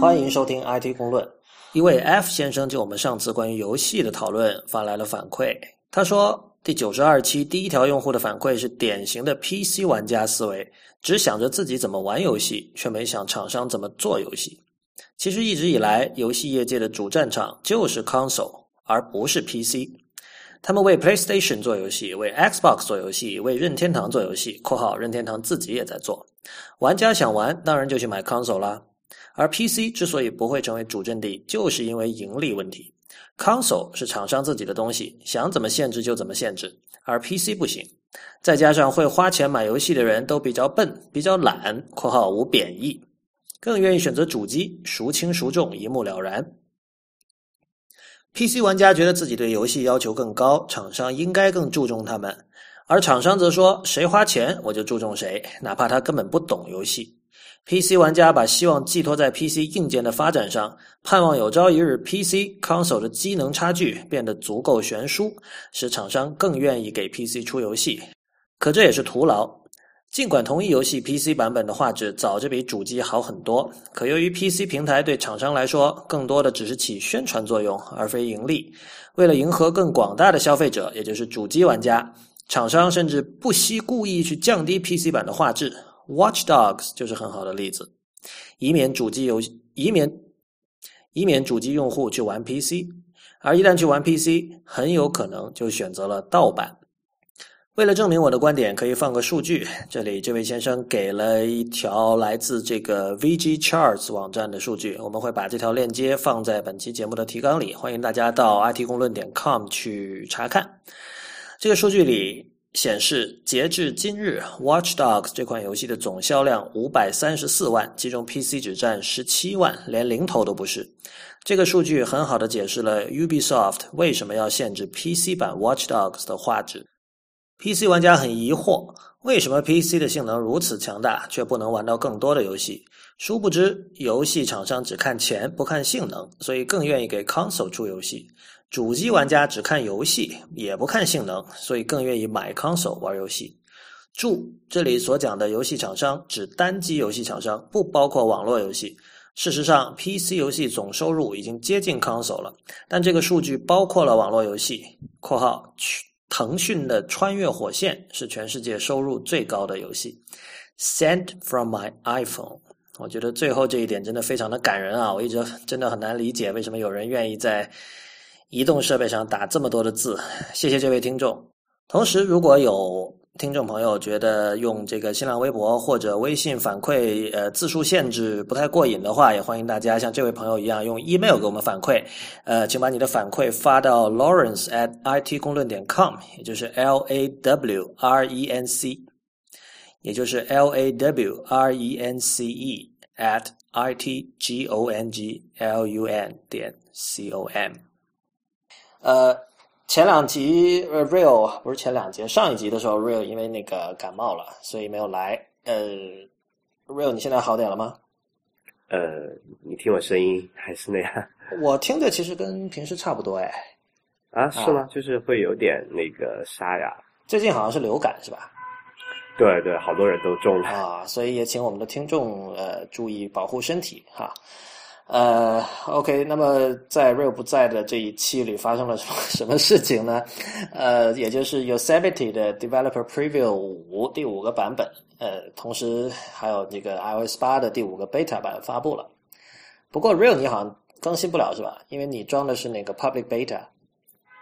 欢迎收听 IT 公论。一位 F 先生就我们上次关于游戏的讨论发来了反馈，他说第九十二期第一条用户的反馈是典型的 PC 玩家思维，只想着自己怎么玩游戏，却没想厂商怎么做游戏。其实一直以来，游戏业界的主战场就是 console，而不是 PC。他们为 PlayStation 做游戏，为 Xbox 做游戏，为任天堂做游戏（括号任天堂自己也在做）。玩家想玩，当然就去买 console 啦。而 PC 之所以不会成为主阵地，就是因为盈利问题。console 是厂商自己的东西，想怎么限制就怎么限制，而 PC 不行。再加上会花钱买游戏的人都比较笨、比较懒（括号无贬义），更愿意选择主机，孰轻孰重一目了然。PC 玩家觉得自己对游戏要求更高，厂商应该更注重他们；而厂商则说，谁花钱我就注重谁，哪怕他根本不懂游戏。PC 玩家把希望寄托在 PC 硬件的发展上，盼望有朝一日 PC console 的机能差距变得足够悬殊，使厂商更愿意给 PC 出游戏。可这也是徒劳。尽管同一游戏 PC 版本的画质早就比主机好很多，可由于 PC 平台对厂商来说更多的只是起宣传作用，而非盈利。为了迎合更广大的消费者，也就是主机玩家，厂商甚至不惜故意去降低 PC 版的画质。Watch Dogs 就是很好的例子，以免主机游戏以免以免主机用户去玩 PC，而一旦去玩 PC，很有可能就选择了盗版。为了证明我的观点，可以放个数据。这里这位先生给了一条来自这个 VG Charts 网站的数据，我们会把这条链接放在本期节目的提纲里，欢迎大家到 IT 公论点 com 去查看。这个数据里显示，截至今日，Watch Dogs 这款游戏的总销量五百三十四万，其中 PC 只占十七万，连零头都不是。这个数据很好的解释了 Ubisoft 为什么要限制 PC 版 Watch Dogs 的画质。PC 玩家很疑惑，为什么 PC 的性能如此强大，却不能玩到更多的游戏？殊不知，游戏厂商只看钱不看性能，所以更愿意给 console 出游戏；主机玩家只看游戏也不看性能，所以更愿意买 console 玩游戏。注：这里所讲的游戏厂商指单机游戏厂商，不包括网络游戏。事实上，PC 游戏总收入已经接近 console 了，但这个数据包括了网络游戏（括号去）。腾讯的《穿越火线》是全世界收入最高的游戏。Sent from my iPhone，我觉得最后这一点真的非常的感人啊！我一直真的很难理解为什么有人愿意在移动设备上打这么多的字。谢谢这位听众。同时，如果有听众朋友觉得用这个新浪微博或者微信反馈，呃，字数限制不太过瘾的话，也欢迎大家像这位朋友一样用 email 给我们反馈。呃，请把你的反馈发到 Lawrence at it 公论点 com，也就是 L A W R E N C，也就是 L A W R E N C E at i t g o n g l u n 点 c o m。呃。前两集呃，Real 不是前两集，上一集的时候，Real 因为那个感冒了，所以没有来。呃，Real 你现在好点了吗？呃，你听我声音还是那样？我听着其实跟平时差不多哎。啊，是吗？就是会有点那个沙哑。最近好像是流感是吧？对对，好多人都中了啊，所以也请我们的听众呃注意保护身体哈。呃，OK，那么在 Real 不在的这一期里发生了什 么什么事情呢？呃，也就是 Yosemite 的 Developer Preview 五第五个版本，呃，同时还有这个 iOS 八的第五个 Beta 版发布了。不过 Real 你好像更新不了是吧？因为你装的是那个 Public Beta。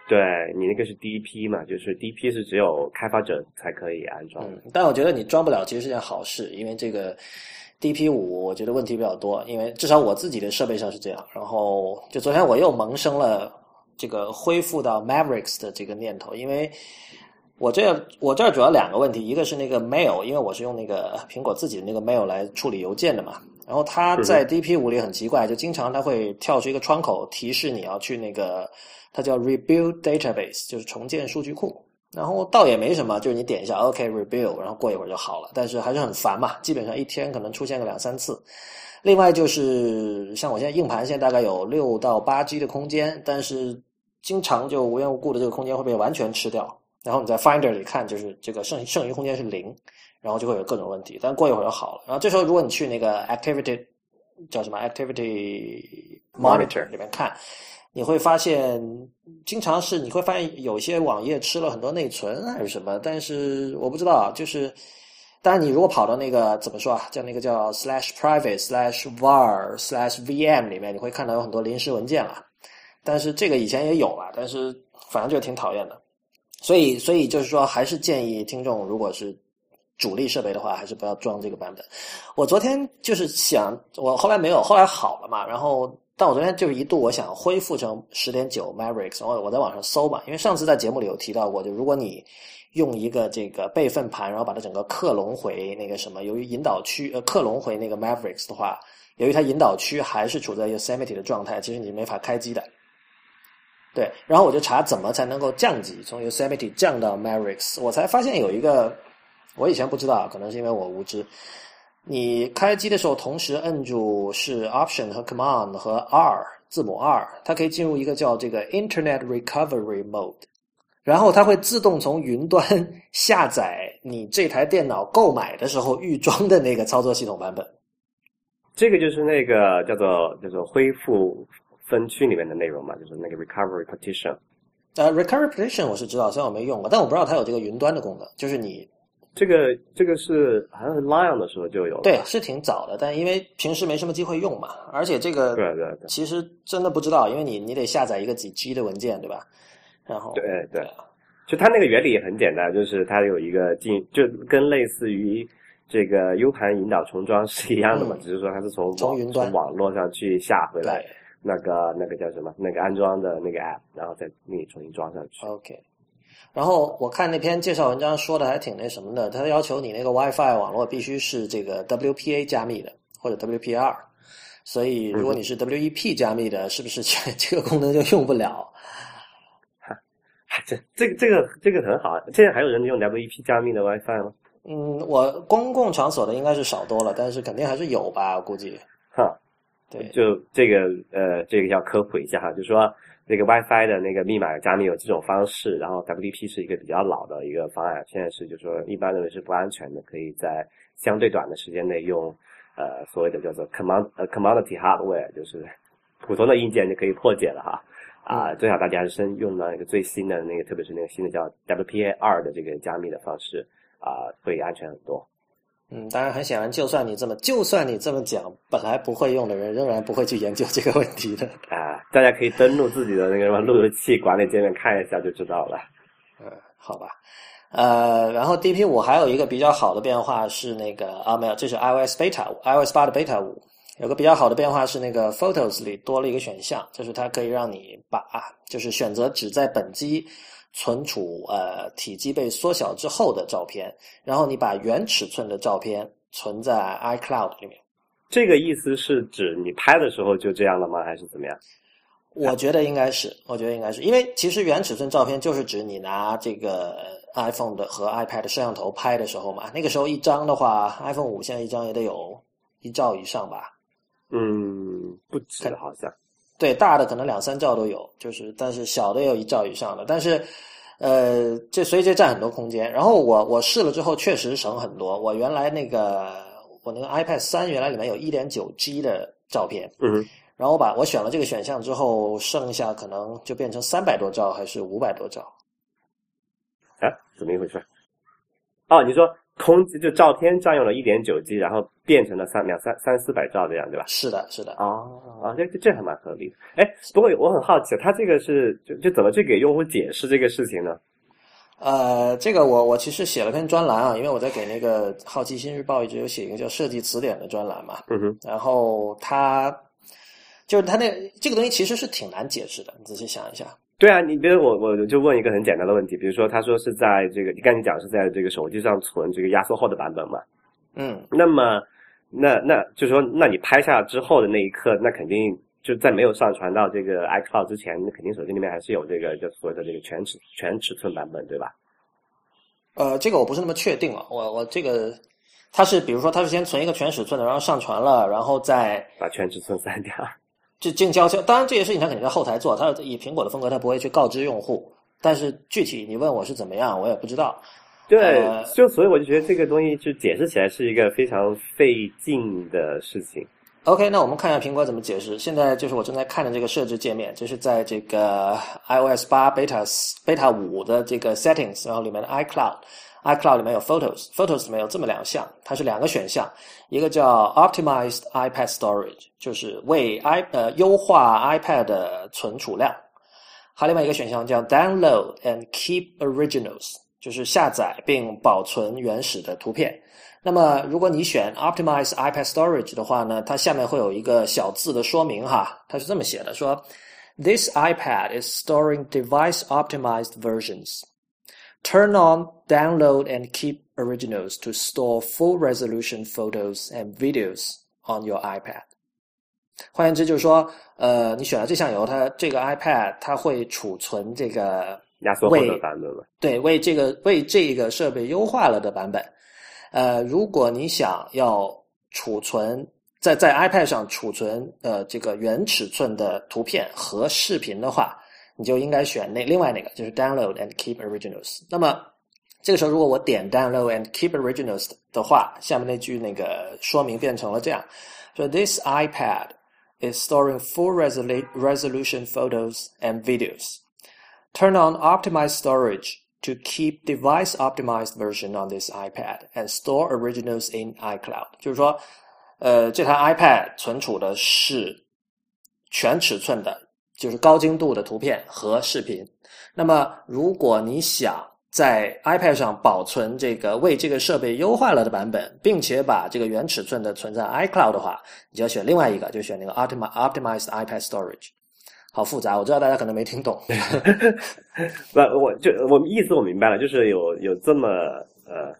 对你那个是第一批嘛，就是第一批是只有开发者才可以安装。嗯，但我觉得你装不了其实是件好事，因为这个。DP 五我觉得问题比较多，因为至少我自己的设备上是这样。然后就昨天我又萌生了这个恢复到 Mavericks 的这个念头，因为我这我这儿主要两个问题，一个是那个 Mail，因为我是用那个苹果自己的那个 Mail 来处理邮件的嘛。然后它在 DP 五里很奇怪，就经常它会跳出一个窗口提示你要去那个，它叫 Rebuild Database，就是重建数据库。然后倒也没什么，就是你点一下 OK rebuild，然后过一会儿就好了。但是还是很烦嘛，基本上一天可能出现个两三次。另外就是像我现在硬盘现在大概有六到八 G 的空间，但是经常就无缘无故的这个空间会被完全吃掉。然后你在 Finder 里看，就是这个剩剩余空间是零，然后就会有各种问题。但过一会儿就好了。然后这时候如果你去那个 Activity 叫什么 Activity Monitor 里面看，你会发现经常是你会发现有些网页吃了很多内存还是什么，但是我不知道，就是当然你如果跑到那个怎么说啊，叫那个叫 slash private slash var slash vm 里面，你会看到有很多临时文件了。但是这个以前也有了，但是反正就挺讨厌的。所以，所以就是说，还是建议听众，如果是主力设备的话，还是不要装这个版本。我昨天就是想，我后来没有，后来好了嘛。然后，但我昨天就是一度我想恢复成十点九 Mavericks，我我在网上搜嘛，因为上次在节目里有提到过，就如果你用一个这个备份盘，然后把它整个克隆回那个什么，由于引导区呃克隆回那个 Mavericks 的话，由于它引导区还是处在 Yosemite 的状态，其实你是没法开机的。对，然后我就查怎么才能够降级，从 Yosemite 降到 Mavericks，我才发现有一个我以前不知道，可能是因为我无知。你开机的时候同时摁住是 Option 和 Command 和 R 字母 R，它可以进入一个叫这个 Internet Recovery Mode，然后它会自动从云端 下载你这台电脑购买的时候预装的那个操作系统版本。这个就是那个叫做叫做恢复。分区里面的内容嘛，就是那个 recovery partition。呃，recovery partition 我是知道，虽然我没用过，但我不知道它有这个云端的功能。就是你这个这个是好像是 Lion 的时候就有，对，是挺早的，但因为平时没什么机会用嘛，而且这个对对对，其实真的不知道，因为你你得下载一个几 G 的文件，对吧？然后对对，就它那个原理也很简单，就是它有一个进，就跟类似于这个 U 盘引导重装是一样的嘛，只是说它是从从云端网络上去下回来。那个那个叫什么？那个安装的那个 app，然后再给你重新装上去。OK。然后我看那篇介绍文章说的还挺那什么的，他要求你那个 WiFi 网络必须是这个 WPA 加密的或者 WPR，。所以如果你是 WEP 加密的，是不是这 这个功能就用不了？哈，这这个这个这个很好。现在还有人用 WEP 加密的 WiFi 吗？嗯，我公共场所的应该是少多了，但是肯定还是有吧，我估计。哈。对，就这个呃，这个要科普一下哈，就是说那个 WiFi 的那个密码加密有几种方式，然后 WDP 是一个比较老的一个方案，现在是就是说一般认为是不安全的，可以在相对短的时间内用呃所谓的叫做 command 呃 commodity hardware，就是普通的硬件就可以破解了哈。啊，最好大家是先用到一个最新的那个，特别是那个新的叫 WPA 二的这个加密的方式啊，会安全很多。嗯，当然很显然，就算你这么，就算你这么讲，本来不会用的人，仍然不会去研究这个问题的啊。大家可以登录自己的那个什么路由器管理界面看一下就知道了。嗯，好吧。呃，然后 DP 五还有一个比较好的变化是那个啊，没有，这是 iOS beta，iOS 八的 beta 五，有个比较好的变化是那个 Photos 里多了一个选项，就是它可以让你把，就是选择只在本机。存储呃体积被缩小之后的照片，然后你把原尺寸的照片存在 iCloud 里面。这个意思是指你拍的时候就这样了吗？还是怎么样？我觉得应该是，我觉得应该是因为其实原尺寸照片就是指你拿这个 iPhone 的和 iPad 摄像头拍的时候嘛。那个时候一张的话，iPhone 五现在一张也得有一兆以上吧？嗯，不止好像。对，大的可能两三兆都有，就是但是小的也有一兆以上的，但是，呃，这所以这占很多空间。然后我我试了之后确实省很多。我原来那个我那个 iPad 三原来里面有一点九 G 的照片，嗯，然后我把我选了这个选项之后，剩下可能就变成三百多兆还是五百多兆？哎，怎么一回事？哦，你说。空就照片占用了一点九 G，然后变成了三两三三四百兆这样，对吧？是的，是的。哦，啊，这这还蛮合理的。哎，不过我很好奇，他这个是就就怎么去给用户解释这个事情呢？呃，这个我我其实写了篇专栏啊，因为我在给那个《好奇心日报》一直有写一个叫“设计词典”的专栏嘛。嗯哼。然后他就是他那这个东西其实是挺难解释的，你仔细想一下。对啊，你比如我我就问一个很简单的问题，比如说他说是在这个你刚才讲是在这个手机上存这个压缩后的版本嘛？嗯，那么那那就是说，那你拍下之后的那一刻，那肯定就在没有上传到这个 iCloud 之前，那肯定手机里面还是有这个就所谓的这个全尺全尺寸版本，对吧？呃，这个我不是那么确定了，我我这个它是比如说它是先存一个全尺寸的，然后上传了，然后再把全尺寸删掉。就静悄悄，当然这些事情他肯定在后台做，他以苹果的风格，他不会去告知用户。但是具体你问我是怎么样，我也不知道。对，就所以我就觉得这个东西就解释起来是一个非常费劲的事情。OK，那我们看一下苹果怎么解释。现在就是我正在看的这个设置界面，就是在这个 iOS 八 beta beta 五的这个 settings，然后里面的 iCloud 里面有 Photos，Photos 里面有这么两项，它是两个选项，一个叫 Optimized iPad Storage，就是为 i 呃优化 iPad 的存储量，还有另外一个选项叫 Download and Keep Originals，就是下载并保存原始的图片。那么，如果你选 Optimize iPad Storage 的话呢，它下面会有一个小字的说明哈，它是这么写的：说 This iPad is storing device optimized versions. Turn on Download and Keep Originals to store full resolution photos and videos on your iPad. 换言之，就是说，呃，你选了这项以后，它这个 iPad 它会储存这个压缩后的版本了。对，为这个为这个设备优化了的版本。呃，如果你想要储存在在 iPad 上储存呃这个原尺寸的图片和视频的话，你就应该选那另外那个，就是 Download and Keep Originals。那么这个时候，如果我点 Download and Keep Originals 的话，下面那句那个说明变成了这样：说 This iPad is storing full resolution photos and videos. Turn on Optimize Storage. to keep device optimized version on this iPad and store originals in iCloud。就是说，呃，这台 iPad 存储的是全尺寸的， 就是高精度的图片和视频。那么，如果你想在 iPad 上保存这个为这个设备优化了的版本，并且把这个原尺寸的存在 iCloud 的话，你就要选另外一个，就选那个 optimized iPad storage。好复杂，我知道大家可能没听懂。不，我就我意思我明白了，就是有有这么呃，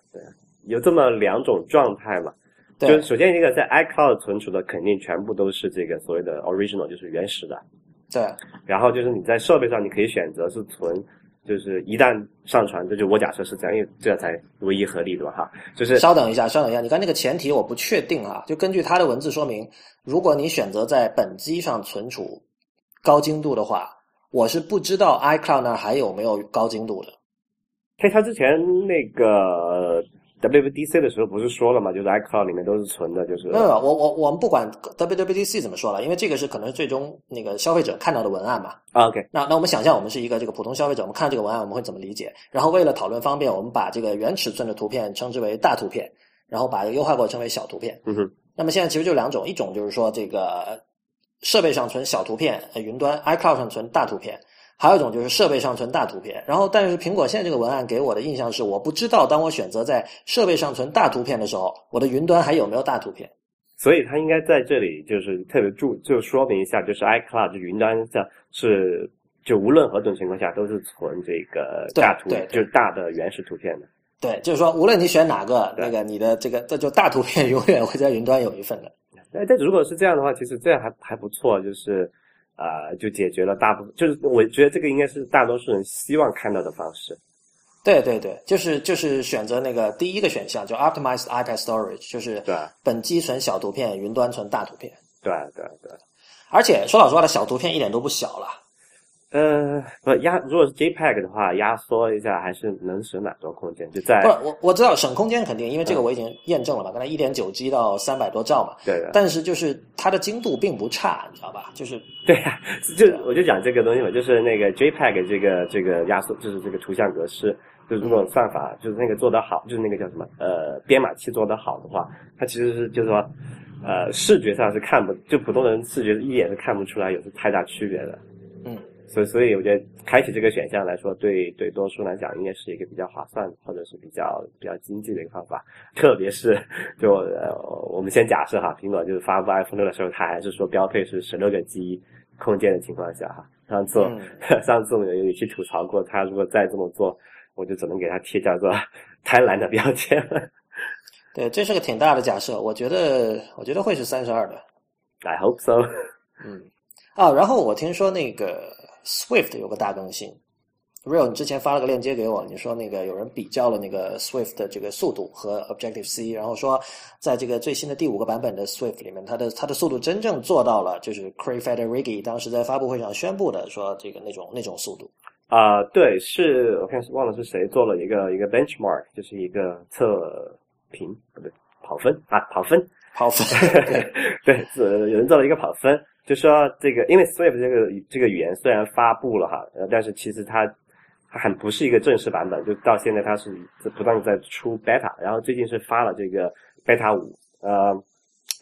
有这么两种状态嘛。就首先一个在 iCloud 存储的肯定全部都是这个所谓的 original，就是原始的。对。然后就是你在设备上你可以选择是存，就是一旦上传，这就我假设是这样，因为这才唯一合理的哈。就是稍等一下，稍等一下，你看那个前提我不确定啊，就根据它的文字说明，如果你选择在本机上存储。高精度的话，我是不知道 iCloud 那还有没有高精度的。嘿，他之前那个 WWDC 的时候不是说了嘛，就是 iCloud 里面都是存的，就是。没有，我我我们不管 WWDC 怎么说了，因为这个是可能是最终那个消费者看到的文案嘛。OK，那那我们想象我们是一个这个普通消费者，我们看这个文案我们会怎么理解？然后为了讨论方便，我们把这个原尺寸的图片称之为大图片，然后把优化过称为小图片。嗯哼。那么现在其实就两种，一种就是说这个。设备上存小图片，呃，云端 iCloud 上存大图片，还有一种就是设备上存大图片。然后，但是苹果现在这个文案给我的印象是，我不知道当我选择在设备上存大图片的时候，我的云端还有没有大图片。所以它应该在这里就是特别注，就说明一下，就是 iCloud 云端上是就无论何种情况下都是存这个大图，就是大的原始图片的。对，就是说无论你选哪个，那个你的这个这就大图片 永远会在云端有一份的。哎，但如果是这样的话，其实这样还还不错，就是，啊，就解决了大部分，就是我觉得这个应该是大多数人希望看到的方式。对对对，就是就是选择那个第一个选项，就 Optimized iPad Storage，就是对本机存小图片，云端存大图片。对对对，而且说老实话，的小图片一点都不小了。呃，不压，如果是 JPEG 的话，压缩一下还是能省蛮多空间。就在不，我我知道省空间肯定，因为这个我已经验证了嘛。刚才一点九 G 到三百多兆嘛。对的。但是就是它的精度并不差，你知道吧？就是 对呀，就我就讲这个东西嘛，就是那个 JPEG 这个这个压缩，就是这个图像格式，就如果算法就是那个做得好，就是那个叫什么呃编码器做得好的话，它其实是就是说呃视觉上是看不，就普通人视觉一眼是看不出来有太大区别的。嗯。所以，所以我觉得开启这个选项来说，对对多数来讲，应该是一个比较划算或者是比较比较经济的一个方法。特别是，就呃，我们先假设哈，苹果就是发布 iPhone 六的时候，它还是说标配是十六个 G 空间的情况下哈。上次 上次我们有去吐槽过，他如果再这么做，我就只能给他贴叫做贪婪的标签了。对，这是个挺大的假设，我觉得我觉得会是三十二的。I hope so。嗯，啊，然后我听说那个。Swift 有个大更新，Real，你之前发了个链接给我，你说那个有人比较了那个 Swift 的这个速度和 Objective C，然后说在这个最新的第五个版本的 Swift 里面，它的它的速度真正做到了，就是 Craig Federighi 当时在发布会上宣布的，说这个那种那种速度。啊，对，是我看是忘了是谁做了一个一个 benchmark，就是一个测评不对跑分啊跑分跑分，对，有人做了一个跑分，就说这个，因为 Swift 这个这个语言虽然发布了哈，呃，但是其实它它还不是一个正式版本，就到现在它是不断的在出 beta，然后最近是发了这个 beta 五，呃，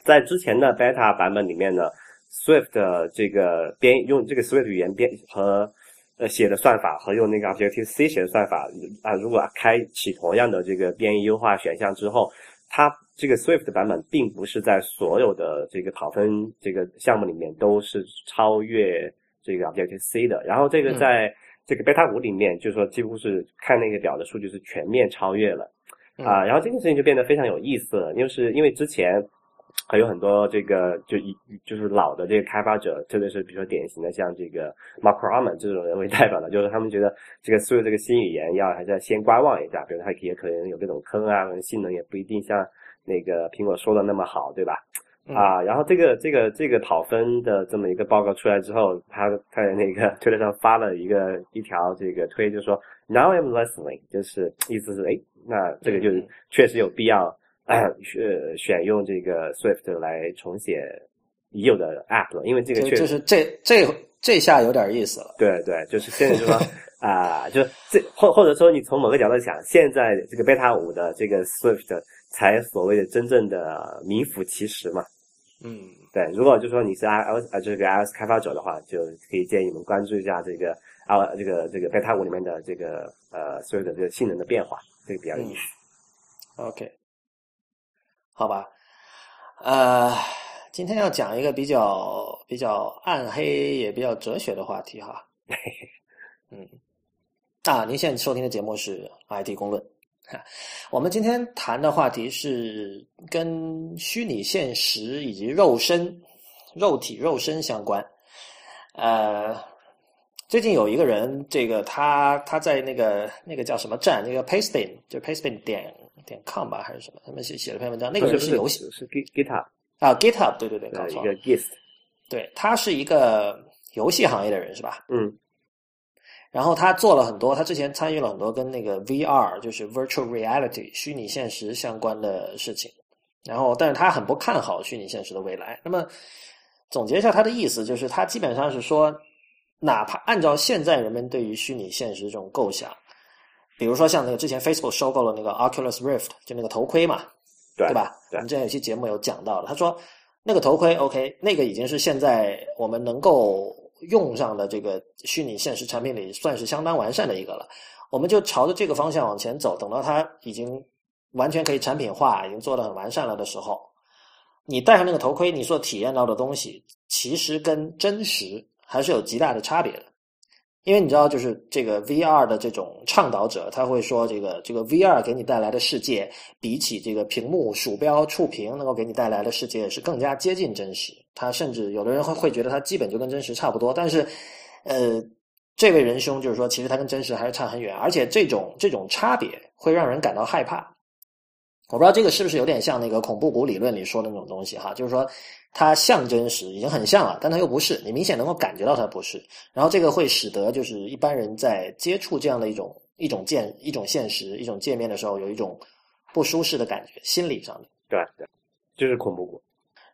在之前的 beta 版本里面呢，Swift 的这个编用这个 Swift 语言编和呃写的算法和用那个 Objective C 写的算法啊，如果开启同样的这个编译优化选项之后，它这个 Swift 版本并不是在所有的这个跑分这个项目里面都是超越这个 Objective C 的，然后这个在这个 Beta 五里面，就是说几乎是看那个表的数据是全面超越了。啊，然后这件事情就变得非常有意思了，就是因为之前还有很多这个就一就是老的这个开发者，特别是比如说典型的像这个 Mark Gurman 这种人为代表的，就是他们觉得这个所有这个新语言要还是要先观望一下，比如它也可能有这种坑啊，性能也不一定像。那个苹果说的那么好，对吧？啊，然后这个这个这个讨分的这么一个报告出来之后，他他在那个推特上发了一个一条这个推，就说 Now I'm listening，就是意思是哎，那这个就是确实有必要选选用这个 Swift 来重写已有的 App 了，因为这个确实就是这这这下有点意思了。对对，就是现在就说啊，就这或或者说你从某个角度想，现在这个 Beta 五的这个 Swift。才所谓的真正的名副其实嘛，嗯，对。如果就说你是 iOS 啊，就是个 iOS 开发者的话，就可以建议你们关注一下这个啊，这个这个 beta 五里面的这个呃所有的这个性能的变化，这个比较有意思。OK，好吧，呃，今天要讲一个比较比较暗黑也比较哲学的话题哈。嗯，啊，您现在收听的节目是 IT 公论。我们今天谈的话题是跟虚拟现实以及肉身、肉体、肉身相关。呃，最近有一个人，这个他他在那个那个叫什么站，那个 Pasting 就 Pasting 点点 com 吧，还是什么？他们写写了篇文章，那个人是游戏是 GitHub 啊，GitHub 对对对，搞错了，一个 Gist，对他是一个游戏行业的人是吧？嗯。然后他做了很多，他之前参与了很多跟那个 VR，就是 Virtual Reality 虚拟现实相关的事情。然后，但是他很不看好虚拟现实的未来。那么，总结一下他的意思，就是他基本上是说，哪怕按照现在人们对于虚拟现实这种构想，比如说像那个之前 Facebook 收购了那个 Oculus Rift，就那个头盔嘛，对吧？我们之前有期节目有讲到的，他说那个头盔 OK，那个已经是现在我们能够。用上的这个虚拟现实产品里，算是相当完善的一个了。我们就朝着这个方向往前走，等到它已经完全可以产品化，已经做的很完善了的时候，你戴上那个头盔，你所体验到的东西，其实跟真实还是有极大的差别的。因为你知道，就是这个 VR 的这种倡导者，他会说，这个这个 VR 给你带来的世界，比起这个屏幕、鼠标、触屏能够给你带来的世界，是更加接近真实。他甚至有的人会会觉得，他基本就跟真实差不多。但是，呃，这位仁兄就是说，其实他跟真实还是差很远，而且这种这种差别会让人感到害怕。我不知道这个是不是有点像那个恐怖谷理论里说的那种东西哈，就是说。它像真实，已经很像了，但它又不是，你明显能够感觉到它不是。然后这个会使得就是一般人在接触这样的一种一种见一种现实一种界面的时候，有一种不舒适的感觉，心理上的。对对，就是恐怖谷。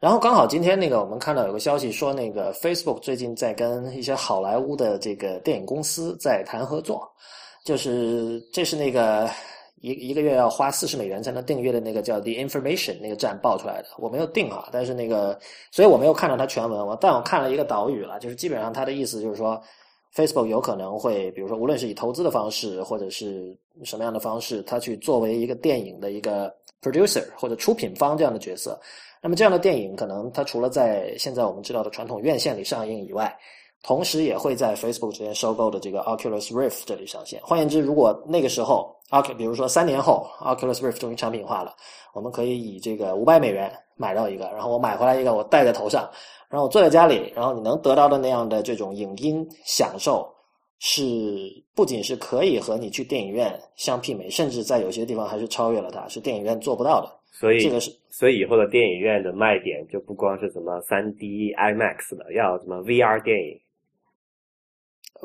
然后刚好今天那个我们看到有个消息说，那个 Facebook 最近在跟一些好莱坞的这个电影公司在谈合作，就是这是那个。一一个月要花四十美元才能订阅的那个叫 The Information 那个站爆出来的，我没有订啊，但是那个，所以我没有看到它全文，我但我看了一个导语了，就是基本上它的意思就是说，Facebook 有可能会，比如说无论是以投资的方式或者是什么样的方式，它去作为一个电影的一个 producer 或者出品方这样的角色，那么这样的电影可能它除了在现在我们知道的传统院线里上映以外。同时也会在 Facebook 这边收购的这个 Oculus Rift 这里上线。换言之，如果那个时候，Oc，比如说三年后，Oculus Rift 终于产品化了，我们可以以这个五百美元买到一个，然后我买回来一个，我戴在头上，然后我坐在家里，然后你能得到的那样的这种影音享受，是不仅是可以和你去电影院相媲美，甚至在有些地方还是超越了它，是电影院做不到的。所以这个是，所以以后的电影院的卖点就不光是什么三 D IMAX 的，要什么 VR 电影。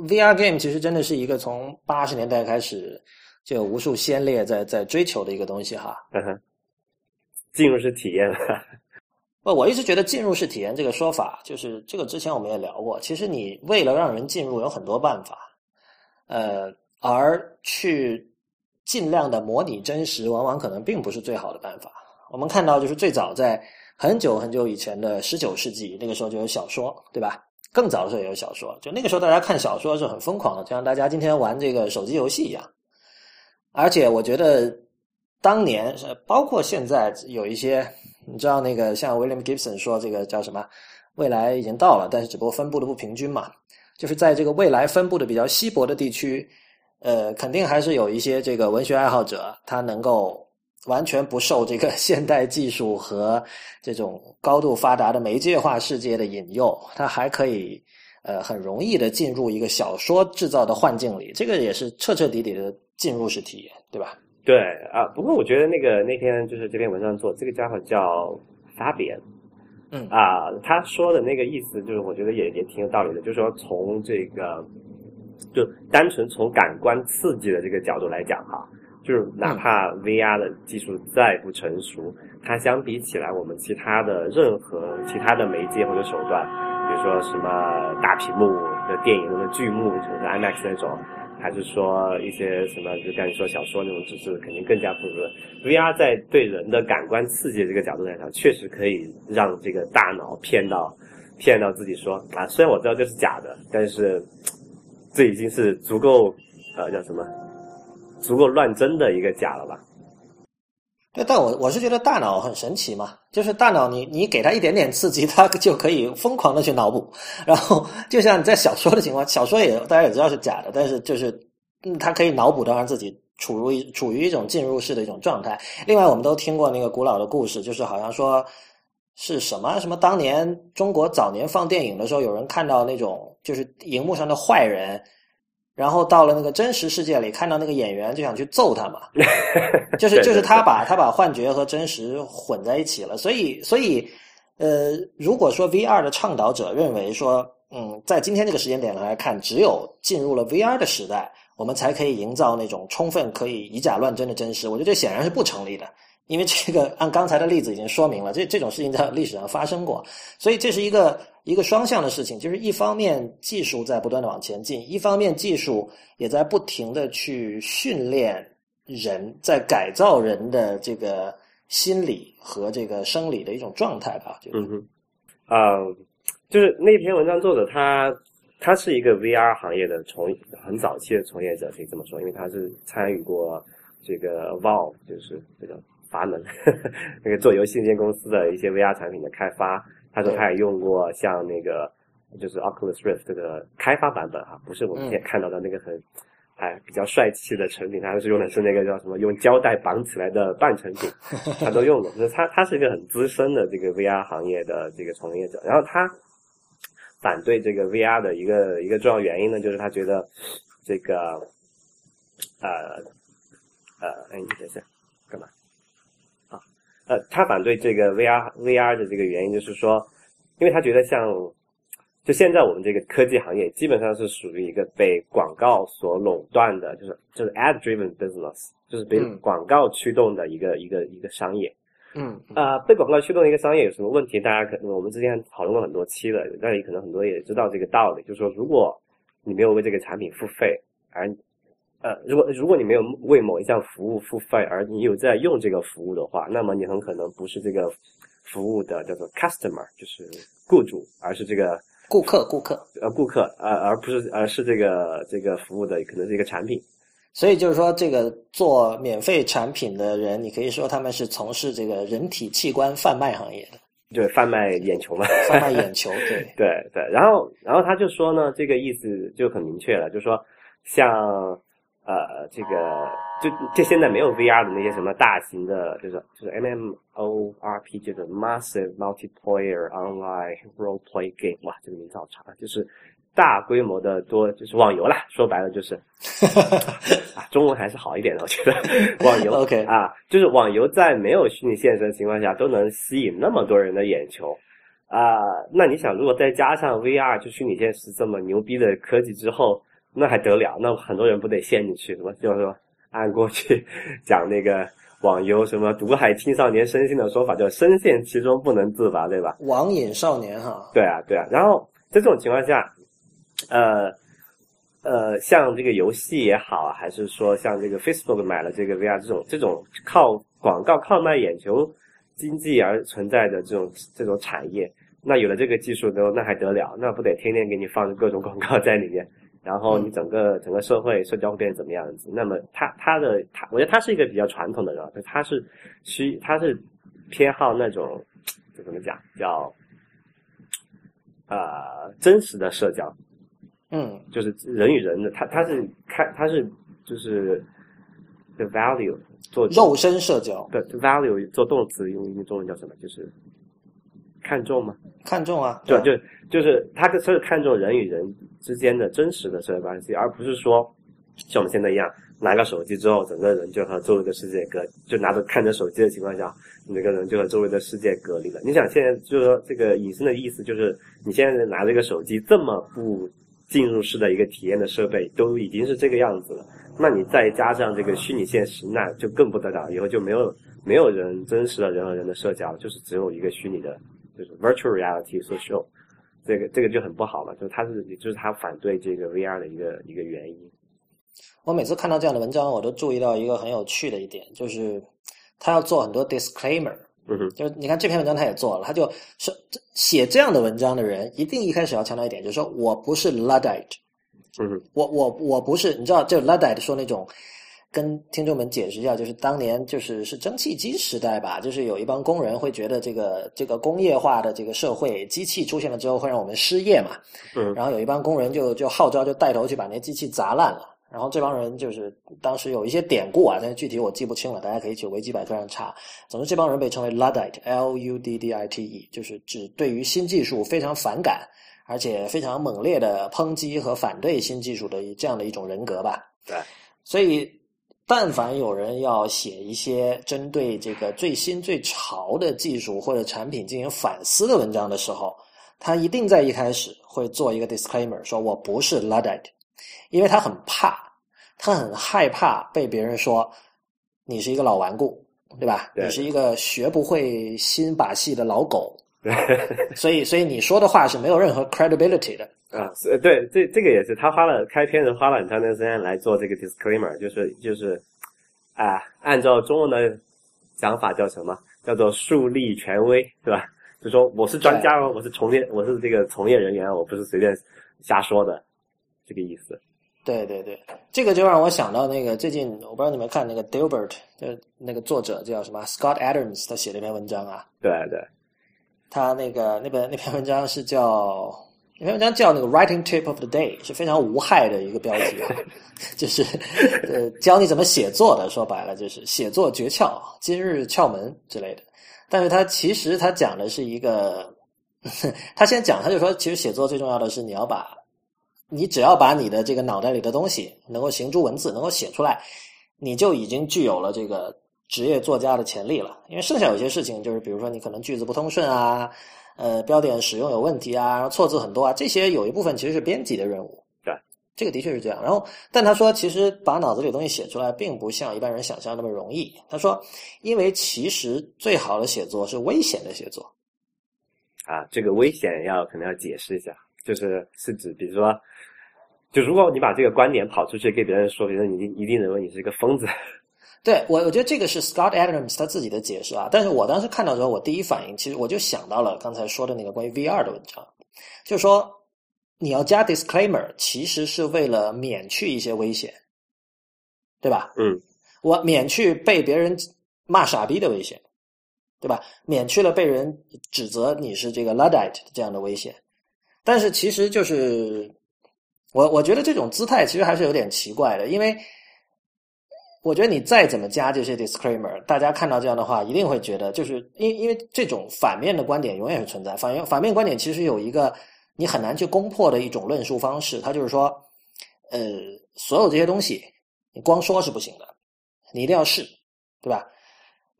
VR game 其实真的是一个从八十年代开始就有无数先烈在在追求的一个东西哈。嗯哼，进入式体验了。不，我一直觉得进入式体验这个说法，就是这个之前我们也聊过。其实你为了让人进入，有很多办法，呃，而去尽量的模拟真实，往往可能并不是最好的办法。我们看到，就是最早在很久很久以前的十九世纪，那个时候就有小说，对吧？更早的时候也有小说，就那个时候大家看小说是很疯狂的，就像大家今天玩这个手机游戏一样。而且我觉得当年，包括现在，有一些。你知道那个像 William Gibson 说这个叫什么？未来已经到了，但是只不过分布的不平均嘛。就是在这个未来分布的比较稀薄的地区，呃，肯定还是有一些这个文学爱好者，他能够完全不受这个 现代技术和这种高度发达的媒介化世界的引诱，他还可以呃很容易的进入一个小说制造的幻境里。这个也是彻彻底底的进入式体验，对吧？对啊，不过我觉得那个那天就是这篇文章做这个家伙叫法比恩，嗯啊，他说的那个意思就是我觉得也也挺有道理的，就是说从这个就单纯从感官刺激的这个角度来讲哈，就是哪怕 VR 的技术再不成熟，它相比起来我们其他的任何其他的媒介或者手段，比如说什么大屏幕的电影的剧目，就是 IMAX 那种。还是说一些什么，就刚你说小说那种纸质，肯定更加不如。VR 在对人的感官刺激这个角度来讲，确实可以让这个大脑骗到骗到自己说啊，虽然我知道这是假的，但是这已经是足够呃叫什么，足够乱真的一个假了吧。对，但我我是觉得大脑很神奇嘛，就是大脑你你给他一点点刺激，他就可以疯狂的去脑补。然后就像你在小说的情况，小说也大家也知道是假的，但是就是嗯，他可以脑补到让自己处于处于一种进入式的一种状态。另外，我们都听过那个古老的故事，就是好像说是什么什么，当年中国早年放电影的时候，有人看到那种就是荧幕上的坏人。然后到了那个真实世界里，看到那个演员就想去揍他嘛，就是就是他把他把幻觉和真实混在一起了。所以所以呃，如果说 VR 的倡导者认为说，嗯，在今天这个时间点来看，只有进入了 VR 的时代，我们才可以营造那种充分可以以假乱真的真实，我觉得这显然是不成立的。因为这个按刚才的例子已经说明了，这这种事情在历史上发生过，所以这是一个一个双向的事情，就是一方面技术在不断的往前进，一方面技术也在不停的去训练人，在改造人的这个心理和这个生理的一种状态吧。嗯哼，啊，就是那篇文章作者他他是一个 VR 行业的从很早期的从业者，可以这么说，因为他是参与过这个 Valve，就是这个。阀门，那个做游戏那间公司的一些 VR 产品的开发，他说他也用过像那个就是 Oculus Rift 这个开发版本哈，不是我们现在看到的那个很还比较帅气的成品，他是用的是那个叫什么用胶带绑起来的半成品，他都用过。那他他是一个很资深的这个 VR 行业的这个从业者，然后他反对这个 VR 的一个一个重要原因呢，就是他觉得这个呃呃，哎，你等一下。呃，他反对这个 VR VR 的这个原因就是说，因为他觉得像，就现在我们这个科技行业基本上是属于一个被广告所垄断的，就是就是 ad driven business，就是被广告驱动的一个一个一个商业。嗯。啊，被广告驱动的一个商业有什么问题？大家可能我们之前讨论过很多期了，那里可能很多也知道这个道理，就是说，如果你没有为这个产品付费，而呃，如果如果你没有为某一项服务付费，而你有在用这个服务的话，那么你很可能不是这个服务的叫做 customer，就是雇主，而是这个顾客，顾客，呃，顾客，呃，而不是，而是这个这个服务的可能是一个产品。所以就是说，这个做免费产品的人，你可以说他们是从事这个人体器官贩卖行业的，对，贩卖眼球嘛，贩卖眼球，对，对对。然后，然后他就说呢，这个意思就很明确了，就是说像。呃，这个就就现在没有 VR 的那些什么大型的，就是就是 MMORP，就是 Massive Multiplayer Online Role Play Game，哇，这个名字好长啊，就是大规模的多，就是网游啦，说白了就是，啊，中文还是好一点的，我觉得网游 OK 啊，就是网游在没有虚拟现实的情况下都能吸引那么多人的眼球啊，那你想，如果再加上 VR 就虚拟现实这么牛逼的科技之后。那还得了？那很多人不得陷进去？什么就是说，按过去讲那个网游什么毒害青少年身心的说法，就深陷其中不能自拔，对吧？网瘾少年哈。对啊，对啊。然后在这种情况下，呃呃，像这个游戏也好，还是说像这个 Facebook 买了这个 VR 这种这种靠广告、靠卖眼球经济而存在的这种这种产业，那有了这个技术之后，那还得了？那不得天天给你放各种广告在里面？然后你整个整个社会社交会变成怎么样子？那么他他的他，我觉得他是一个比较传统的人，他是需他是偏好那种就怎么讲叫呃真实的社交，嗯，就是人与人的，他他是看他是就是 the value 做肉身社交，对 value 做动词用用中文叫什么？就是看重吗？看重啊，对，就就是他是看重人与人之间的真实的社会关系，而不是说像我们现在一样，拿个手机之后，整个人就和周围的世界隔，就拿着看着手机的情况下，你这个人就和周围的世界隔离了。你想现在就是说这个隐身的意思，就是你现在拿这个手机这么不进入式的一个体验的设备，都已经是这个样子了，那你再加上这个虚拟现实，那就更不得了，以后就没有没有人真实的人和人的社交，就是只有一个虚拟的。就是 virtual reality social，这个这个就很不好了，就是他是就是他反对这个 VR 的一个一个原因。我每次看到这样的文章，我都注意到一个很有趣的一点，就是他要做很多 disclaimer。嗯哼，就是你看这篇文章他也做了，他就是写这样的文章的人，一定一开始要强调一点，就是说我不是 luddite。嗯哼，我我我不是，你知道，就 luddite 说那种。跟听众们解释一下，就是当年就是是蒸汽机时代吧，就是有一帮工人会觉得这个这个工业化的这个社会，机器出现了之后会让我们失业嘛。嗯。然后有一帮工人就就号召就带头去把那机器砸烂了。然后这帮人就是当时有一些典故啊，但是具体我记不清了，大家可以去维基百科上查。总之这帮人被称为 Luddite，L U D D I T E，就是指对于新技术非常反感，而且非常猛烈的抨击和反对新技术的这样的一种人格吧。对。所以。但凡有人要写一些针对这个最新最潮的技术或者产品进行反思的文章的时候，他一定在一开始会做一个 disclaimer，说我不是 luddite，因为他很怕，他很害怕被别人说你是一个老顽固，对吧？你是一个学不会新把戏的老狗，所以所以你说的话是没有任何 credibility 的。啊，是对，这这个也是他花了开篇的花了很长的时间来做这个 disclaimer，就是就是，啊，按照中文的讲法叫什么？叫做树立权威，对吧？就说我是专家哦，我是从业，我是这个从业人员，我不是随便瞎说的，这个意思。对对对，这个就让我想到那个最近我不知道你们看那个 Dilbert，就那个作者叫什么 Scott Adams，他写了一篇文章啊。对对，他那个那本那篇文章是叫。那篇文章叫那个 “Writing Tip of the Day”，是非常无害的一个标题啊，就是呃教你怎么写作的，说白了就是写作诀窍、今日窍门之类的。但是他其实他讲的是一个，他先讲他就说，其实写作最重要的是你要把，你只要把你的这个脑袋里的东西能够形诸文字，能够写出来，你就已经具有了这个职业作家的潜力了。因为剩下有些事情，就是比如说你可能句子不通顺啊。呃，标点使用有问题啊，然后错字很多啊，这些有一部分其实是编辑的任务。对，这个的确是这样。然后，但他说，其实把脑子里的东西写出来，并不像一般人想象那么容易。他说，因为其实最好的写作是危险的写作。啊，这个危险要可能要解释一下，就是是指，比如说，就如果你把这个观点跑出去给别人说，别人一定一定认为你是一个疯子。对我，我觉得这个是 Scott Adams 他自己的解释啊。但是我当时看到之后，我第一反应其实我就想到了刚才说的那个关于 VR 的文章，就是说你要加 disclaimer，其实是为了免去一些危险，对吧？嗯，我免去被别人骂傻逼的危险，对吧？免去了被人指责你是这个 luddite 这样的危险。但是其实就是我我觉得这种姿态其实还是有点奇怪的，因为。我觉得你再怎么加这些 disclaimer，大家看到这样的话，一定会觉得，就是因因为这种反面的观点永远是存在。反面反面观点其实有一个你很难去攻破的一种论述方式，它就是说，呃，所有这些东西你光说是不行的，你一定要试，对吧？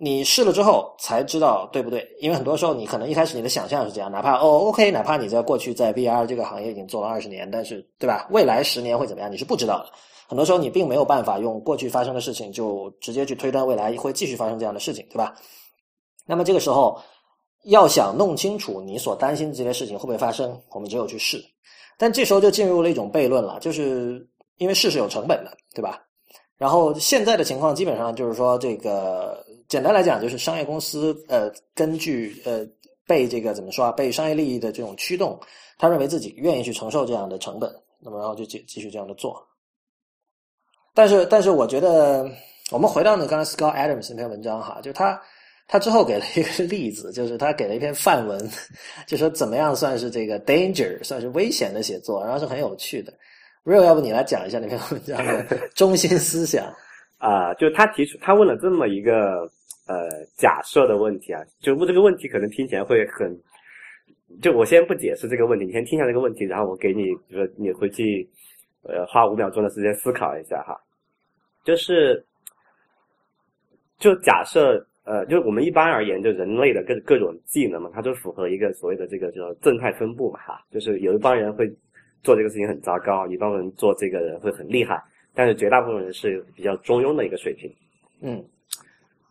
你试了之后才知道对不对？因为很多时候你可能一开始你的想象是这样，哪怕哦 OK，哪怕你在过去在 VR 这个行业已经做了二十年，但是对吧？未来十年会怎么样？你是不知道的。很多时候你并没有办法用过去发生的事情就直接去推断未来会继续发生这样的事情，对吧？那么这个时候要想弄清楚你所担心的这些事情会不会发生，我们只有去试。但这时候就进入了一种悖论了，就是因为试是有成本的，对吧？然后现在的情况基本上就是说，这个简单来讲就是商业公司呃根据呃被这个怎么说啊，被商业利益的这种驱动，他认为自己愿意去承受这样的成本，那么然后就继继续这样的做。但是，但是我觉得，我们回到那刚才 Scott Adams 那篇文章哈，就他他之后给了一个例子，就是他给了一篇范文，就说怎么样算是这个 danger，算是危险的写作，然后是很有趣的。Real，要不你来讲一下那篇文章的 中心思想啊？就他提出，他问了这么一个呃假设的问题啊，就问这个问题可能听起来会很，就我先不解释这个问题，你先听一下这个问题，然后我给你，比如说你回去呃花五秒钟的时间思考一下哈。就是，就假设，呃，就我们一般而言，就人类的各各种技能嘛，它就符合一个所谓的这个叫正态分布嘛，哈，就是有一帮人会做这个事情很糟糕，一帮人做这个人会很厉害，但是绝大部分人是比较中庸的一个水平。嗯，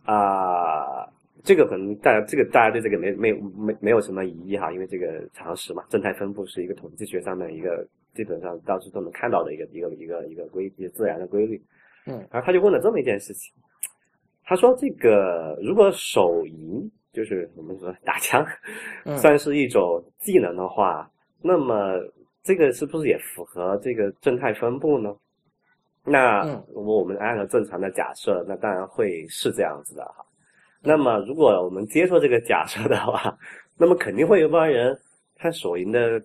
啊，这个可能大家这个大家对这个没没有没没有什么疑义哈，因为这个常识嘛，正态分布是一个统计学上面一个基本上到处都能看到的一个一个一个一个规一个自然的规律。嗯，然后他就问了这么一件事情，他说：“这个如果手淫就是我们说打枪，算是一种技能的话，那么这个是不是也符合这个正态分布呢？那如果我们按照正常的假设，那当然会是这样子的哈。那么如果我们接受这个假设的话，那么肯定会有帮人他手淫的。”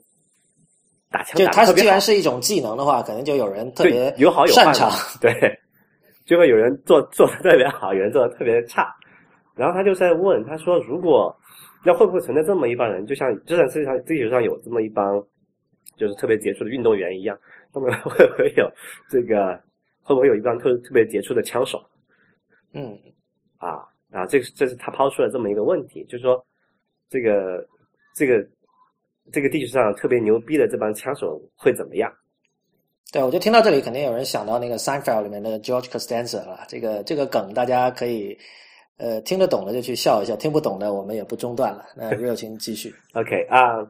打枪，就它既然是一种技能的话，肯定就有人特别有好有擅长，对，就会有人做做的特别好，有人做的特别差。然后他就在问，他说：“如果那会不会存在这么一帮人，就像就像世界上地球上有这么一帮就是特别杰出的运动员一样，那么会不会有这个会不会有一帮特特别杰出的枪手？”嗯，啊，然后这个这是他抛出了这么一个问题，就是说这个这个。这个地球上特别牛逼的这帮枪手会怎么样？对，我就听到这里，肯定有人想到那个《Seinfeld》里面的 George Costanza 了。这个这个梗，大家可以呃听得懂的就去笑一笑，听不懂的我们也不中断了。那热情继续。OK 啊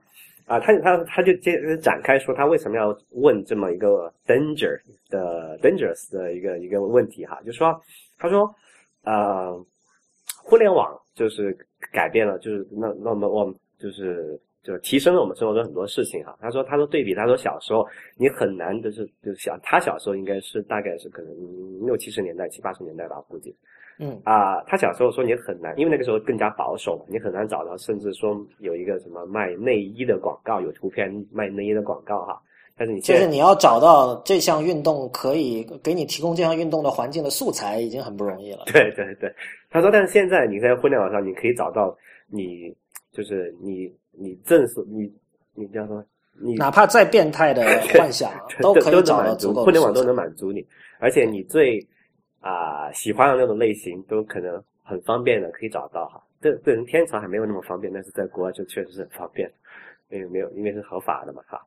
啊，他他他就接展开说，他为什么要问这么一个 danger 的 dangerous 的一个一个问题哈？就说他说呃，互联网就是改变了，就是那那么我们就是。就提升了我们生活中很多事情哈。他说，他说对比，他说小时候你很难就是，就是小他小时候应该是大概是可能六七十年代、七八十年代吧，估计。嗯啊，他小时候说你很难，因为那个时候更加保守嘛，你很难找到，甚至说有一个什么卖内衣的广告，有图片卖内衣的广告哈。但是你就是你要找到这项运动可以给你提供这项运动的环境的素材，已经很不容易了。对对对，他说，但是现在你在互联网上你可以找到你就是你。你正是你，你叫什么？你哪怕再变态的幻想，都可以找到足够。互联网都能满足你，而且你最啊喜欢的那种类型，都可能很方便的可以找到哈。这这人天朝还没有那么方便，但是在国外就确实是很方便，因为没有因为是合法的嘛哈。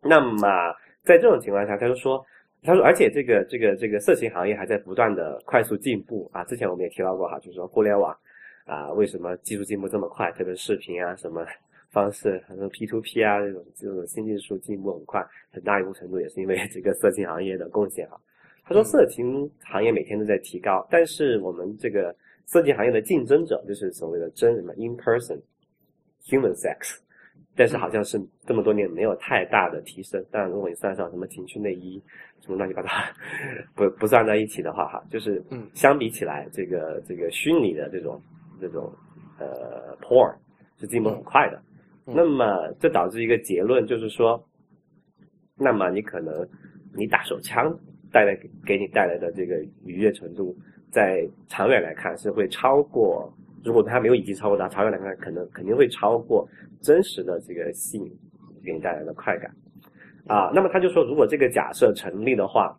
那么在这种情况下，他就说，他说，而且这个这个这个色情行业还在不断的快速进步啊。之前我们也提到过哈，就是说互联网。啊，为什么技术进步这么快？特别是视频啊，什么方式，很多 P to P 啊，这种这种新技术进步很快，很大一部分程度也是因为这个色情行业的贡献啊。他说，色情行业每天都在提高，但是我们这个色情行业的竞争者，就是所谓的真人嘛，in person human sex，但是好像是这么多年没有太大的提升。但如果你算上什么情趣内衣，什么乱七八糟，不不算在一起的话，哈，就是相比起来，这个这个虚拟的这种。这种呃，porn 是进步很快的，那么这导致一个结论，就是说，那么你可能你打手枪带来给你带来的这个愉悦程度，在长远来看是会超过，如果它没有已经超过它，长远来看可能肯定会超过真实的这个性给你带来的快感啊。那么他就说，如果这个假设成立的话，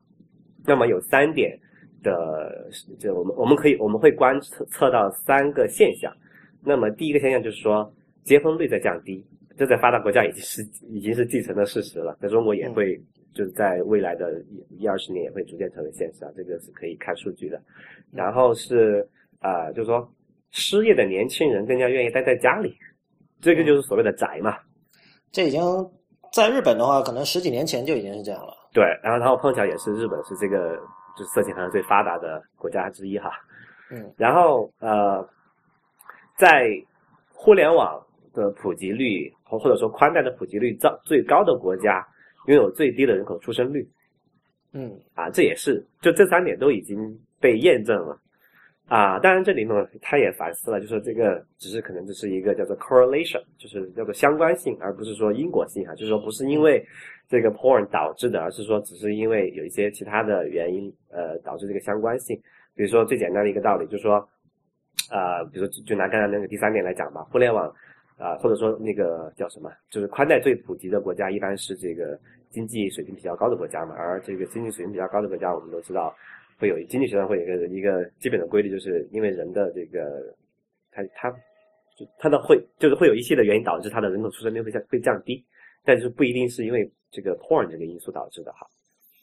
那么有三点的，这我们我们可以我们会观测测到三个现象。那么第一个现象就是说，结婚率在降低，这在发达国家已经是已经是既成的事实了，在中国也会就是在未来的一二十年也会逐渐成为现实啊，这个是可以看数据的。然后是啊，就是说失业的年轻人更加愿意待在家里，这个就是所谓的宅嘛。这已经在日本的话，可能十几年前就已经是这样了。对，然后然后碰巧也是日本是这个就是色情行业最发达的国家之一哈。嗯，然后呃，在互联网的普及率或或者说宽带的普及率最最高的国家，拥有最低的人口出生率嗯啊，这也是就这三点都已经被验证了啊。当然这里呢，他也反思了，就是这个只是可能只是一个叫做 correlation，就是叫做相关性，而不是说因果性哈，就是说不是因为这个 porn 导致的，而是说只是因为有一些其他的原因呃导致这个相关性。比如说最简单的一个道理就是说。啊，比如说就拿刚才那个第三点来讲吧，互联网啊，或者说那个叫什么，就是宽带最普及的国家，一般是这个经济水平比较高的国家嘛。而这个经济水平比较高的国家，我们都知道会有经济学上会有一个一个基本的规律，就是因为人的这个他他就它的会就是会有一系列原因导致他的人口出生率会降会降低，但是不一定是因为这个 porn 这个因素导致的哈。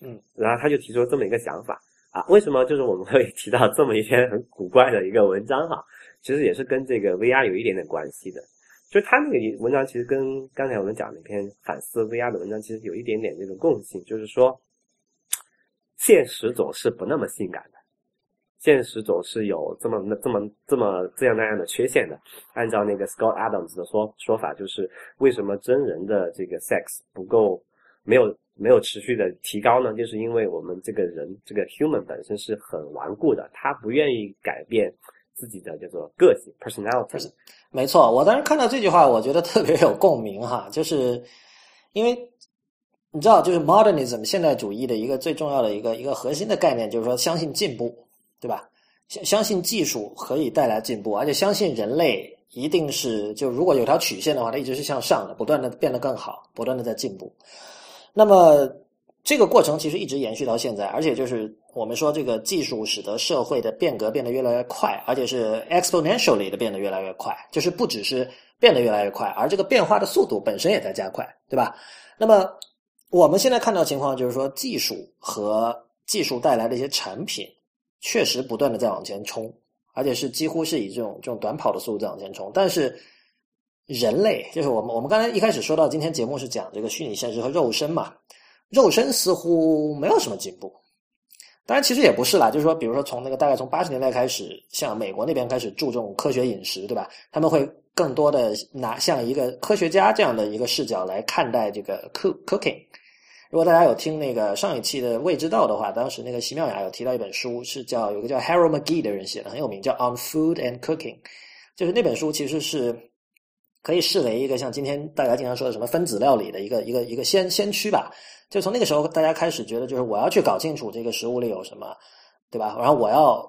嗯，然后他就提出了这么一个想法。啊，为什么就是我们会提到这么一篇很古怪的一个文章哈？其实也是跟这个 VR 有一点点关系的。就他那个文章其实跟刚才我们讲那篇反思 VR 的文章其实有一点点这个共性，就是说，现实总是不那么性感的，现实总是有这么那这么这么这样那样的缺陷的。按照那个 Scott Adams 的说说法，就是为什么真人的这个 sex 不够没有。没有持续的提高呢，就是因为我们这个人这个 human 本身是很顽固的，他不愿意改变自己的叫做个性 personality。没错，我当时看到这句话，我觉得特别有共鸣哈，就是因为你知道，就是 modernism 现代主义的一个最重要的一个一个核心的概念，就是说相信进步，对吧？相相信技术可以带来进步，而且相信人类一定是就如果有条曲线的话，它一直是向上的，不断的变得更好，不断的在进步。那么这个过程其实一直延续到现在，而且就是我们说这个技术使得社会的变革变得越来越快，而且是 exponentially 的变得越来越快，就是不只是变得越来越快，而这个变化的速度本身也在加快，对吧？那么我们现在看到情况就是说，技术和技术带来的一些产品确实不断的在往前冲，而且是几乎是以这种这种短跑的速度在往前冲，但是。人类就是我们，我们刚才一开始说到，今天节目是讲这个虚拟现实和肉身嘛，肉身似乎没有什么进步。当然，其实也不是啦，就是说，比如说从那个大概从八十年代开始，像美国那边开始注重科学饮食，对吧？他们会更多的拿像一个科学家这样的一个视角来看待这个 cook cooking。如果大家有听那个上一期的未知道的话，当时那个席妙雅有提到一本书，是叫有个叫 Harold McGee 的人写的，很有名，叫 On Food and Cooking。就是那本书其实是。可以视为一个像今天大家经常说的什么分子料理的一个一个一个先先驱吧。就从那个时候，大家开始觉得，就是我要去搞清楚这个食物里有什么，对吧？然后我要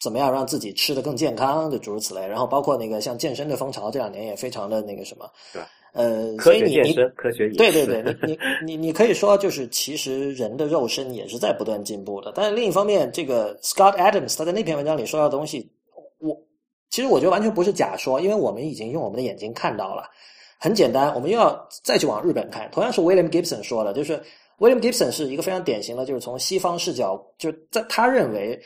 怎么样让自己吃的更健康，就诸如此类。然后包括那个像健身的风潮，这两年也非常的那个什么，对呃，科学健身，科学对对对，你你 你你可以说，就是其实人的肉身也是在不断进步的。但是另一方面，这个 Scott Adams 他在那篇文章里说到的东西，我。其实我觉得完全不是假说，因为我们已经用我们的眼睛看到了。很简单，我们又要再去往日本看。同样是 William Gibson 说的，就是 William Gibson 是一个非常典型的，就是从西方视角，就在他认为，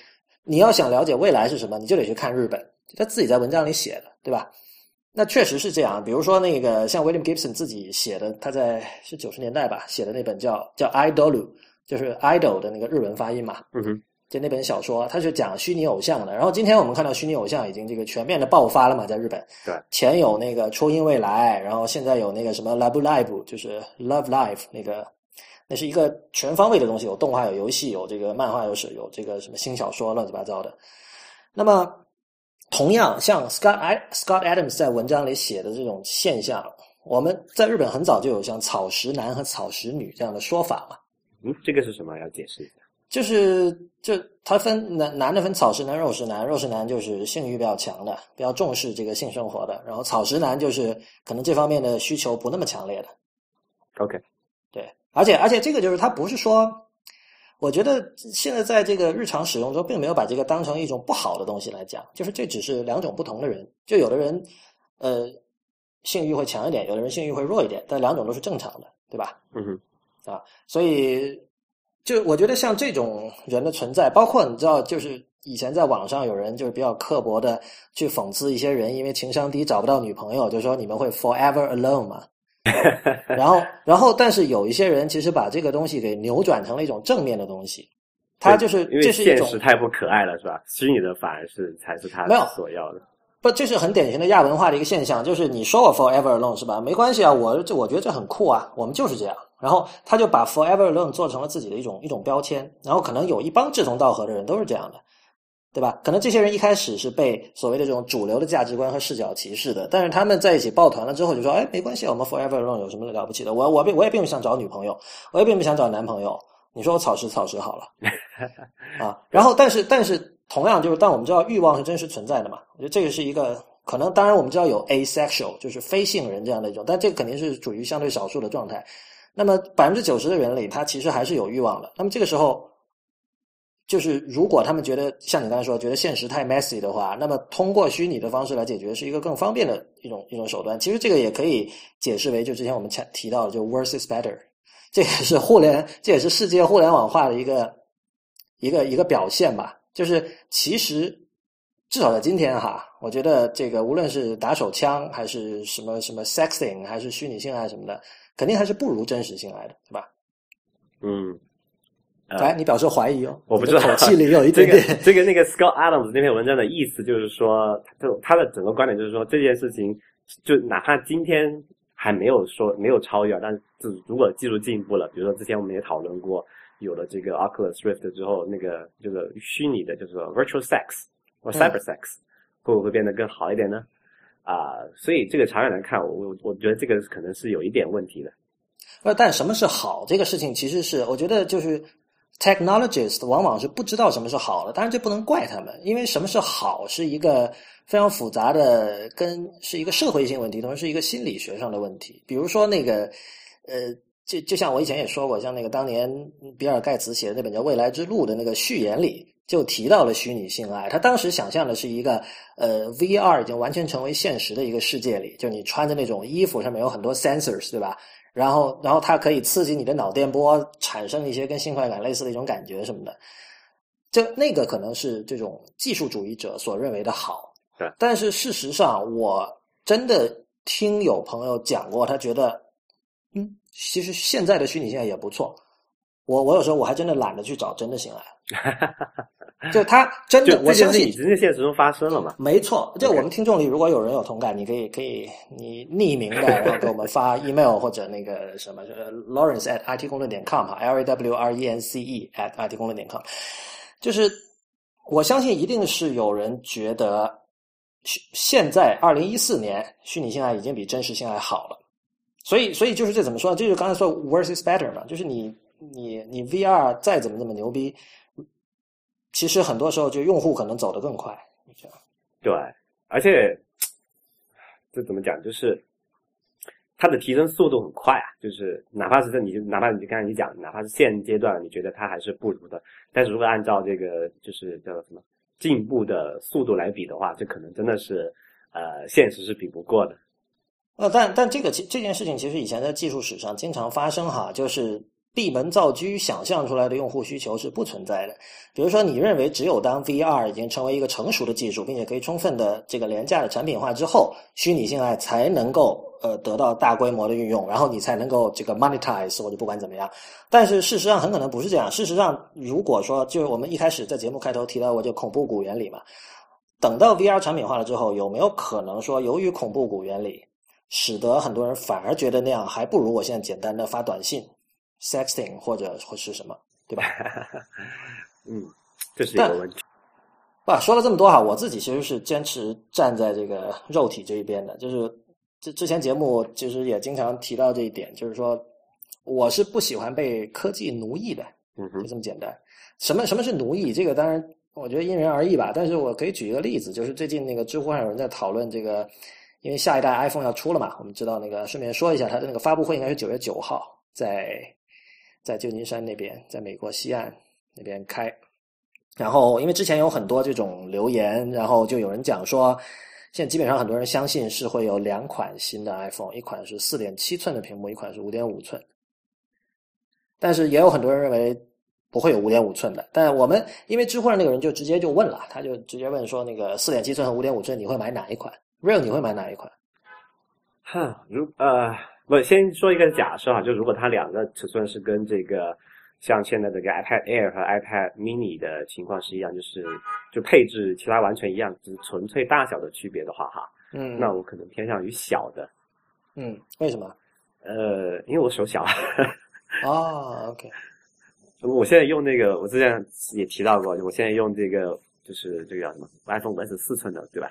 你要想了解未来是什么，你就得去看日本。他自己在文章里写的，对吧？那确实是这样。比如说那个像 William Gibson 自己写的，他在是九十年代吧写的那本叫叫 Idol，就是 Idol 的那个日文发音嘛。嗯哼。就那本小说，它是讲虚拟偶像的。然后今天我们看到虚拟偶像已经这个全面的爆发了嘛，在日本。对。前有那个初音未来，然后现在有那个什么 Love Live，就是 Love Live 那个，那是一个全方位的东西，有动画，有游戏，有这个漫画，有是有这个什么新小说，乱七八糟的。那么，同样像 Scott Scott Adams 在文章里写的这种现象，我们在日本很早就有像草食男和草食女这样的说法嘛。嗯，这个是什么？要解释一下。就是就他分男男的分草食男、肉食男，肉食男就是性欲比较强的，比较重视这个性生活的，然后草食男就是可能这方面的需求不那么强烈的。OK，对，而且而且这个就是他不是说我觉得现在在这个日常使用中，并没有把这个当成一种不好的东西来讲，就是这只是两种不同的人，就有的人呃性欲会强一点，有的人性欲会弱一点，但两种都是正常的，对吧？嗯哼，啊，所以就我觉得像这种人的存在，包括你知道，就是以前在网上有人就是比较刻薄的去讽刺一些人，因为情商低找不到女朋友，就说你们会 forever alone 嘛。然后，然后，但是有一些人其实把这个东西给扭转成了一种正面的东西，他就是因为这是一种现实太不可爱了，是吧？虚拟的反而是才是他没有所要的。不，这是很典型的亚文化的一个现象，就是你说我 forever alone 是吧？没关系啊，我这我觉得这很酷啊，我们就是这样。然后他就把 forever alone 做成了自己的一种一种标签，然后可能有一帮志同道合的人都是这样的，对吧？可能这些人一开始是被所谓的这种主流的价值观和视角歧视的，但是他们在一起抱团了之后，就说：“哎，没关系，我们 forever alone 有什么了不起的？我我并我也并不想找女朋友，我也并不想找男朋友。你说我草食草食好了 啊。然后，但是但是同样就是，但我们知道欲望是真实存在的嘛，我觉得这个是一个可能。当然，我们知道有 asexual 就是非性人这样的一种，但这个肯定是处于相对少数的状态。那么百分之九十的人里，他其实还是有欲望的。那么这个时候。就是如果他们觉得像你刚才说，觉得现实太 messy 的话，那么通过虚拟的方式来解决是一个更方便的一种一种手段。其实这个也可以解释为，就之前我们提到的，就 worse is better，这也是互联，这也是世界互联网化的一个一个一个表现吧。就是其实至少在今天哈，我觉得这个无论是打手枪还是什么什么 sexing，还是虚拟性爱什么的，肯定还是不如真实性爱的，对吧？嗯。哎，你表示怀疑哦？我不知道，口气里有一点点。这个那个 Scott Adams 那篇文章的意思就是说，就他的整个观点就是说，这件事情就哪怕今天还没有说没有超越，但是如果技术进步了，比如说之前我们也讨论过，有了这个 Oculus Rift 之后，那个这个虚拟的，就是 virtual sex 或 cyber sex 会不会变得更好一点呢？啊，所以这个长远来看，我我觉得这个可能是有一点问题的。呃，但什么是好？这个事情其实是我觉得就是。Technologist 往往是不知道什么是好的，当然这不能怪他们，因为什么是好是一个非常复杂的，跟是一个社会性问题，同时是一个心理学上的问题。比如说那个，呃，就就像我以前也说过，像那个当年比尔盖茨写的那本叫《未来之路》的那个序言里，就提到了虚拟性爱。他当时想象的是一个，呃，VR 已经完全成为现实的一个世界里，就你穿的那种衣服上面有很多 sensors，对吧？然后，然后它可以刺激你的脑电波，产生一些跟性快感类似的一种感觉什么的。就那个可能是这种技术主义者所认为的好。对。但是事实上，我真的听有朋友讲过，他觉得，嗯，其实现在的虚拟性爱也不错。我我有时候我还真的懒得去找真的性爱，就他真的，我相信真的现实中发生了嘛？没错，就我们听众里如果有人有同感，你可以可以你匿名的，然后给我们发 email 或者那个什么，Lawrence at it 公论点 com 哈，L A W R E N C E at it 公论点 com，就是我相信一定是有人觉得现在二零一四年虚拟性爱已经比真实性爱好了，所以所以就是这怎么说呢？就是刚才说 worse is better 嘛，就是你。你你 VR 再怎么那么牛逼，其实很多时候就用户可能走得更快，这样。对，而且这怎么讲？就是它的提升速度很快啊！就是哪怕是在你，哪怕你刚才你讲，哪怕是现阶段你觉得它还是不如的，但是如果按照这个就是叫什么进步的速度来比的话，这可能真的是呃现实是比不过的。呃，但但这个其这件事情其实以前在技术史上经常发生哈，就是。闭门造车想象出来的用户需求是不存在的。比如说，你认为只有当 VR 已经成为一个成熟的技术，并且可以充分的这个廉价的产品化之后，虚拟性爱才能够呃得到大规模的运用，然后你才能够这个 monetize 或者不管怎么样。但是事实上很可能不是这样。事实上，如果说就是我们一开始在节目开头提到过就恐怖谷原理嘛，等到 VR 产品化了之后，有没有可能说由于恐怖谷原理，使得很多人反而觉得那样还不如我现在简单的发短信？sexting 或者或是什么，对吧？嗯，这是一个问题。哇，说了这么多哈，我自己其实是坚持站在这个肉体这一边的。就是之之前节目其实也经常提到这一点，就是说我是不喜欢被科技奴役的。嗯就这么简单。什么什么是奴役？这个当然我觉得因人而异吧。但是我可以举一个例子，就是最近那个知乎上有人在讨论这个，因为下一代 iPhone 要出了嘛，我们知道那个顺便说一下，它的那个发布会应该是九月九号在。在旧金山那边，在美国西岸那边开。然后，因为之前有很多这种留言，然后就有人讲说，现在基本上很多人相信是会有两款新的 iPhone，一款是四点七寸的屏幕，一款是五点五寸。但是也有很多人认为不会有五点五寸的。但我们因为知乎上那个人就直接就问了，他就直接问说，那个四点七寸和五点五寸你会买哪一款？Real 你会买哪一款？哈，如呃，我先说一个假设哈，就如果它两个尺寸是跟这个。像现在这个 iPad Air 和 iPad Mini 的情况是一样，就是就配置其他完全一样，只纯粹大小的区别的话，哈，嗯，那我可能偏向于小的，嗯，为什么？呃，因为我手小。哦，OK。我现在用那个，我之前也提到过，我现在用这个就是这个叫什么 iPhone 五 S 四寸的，对吧？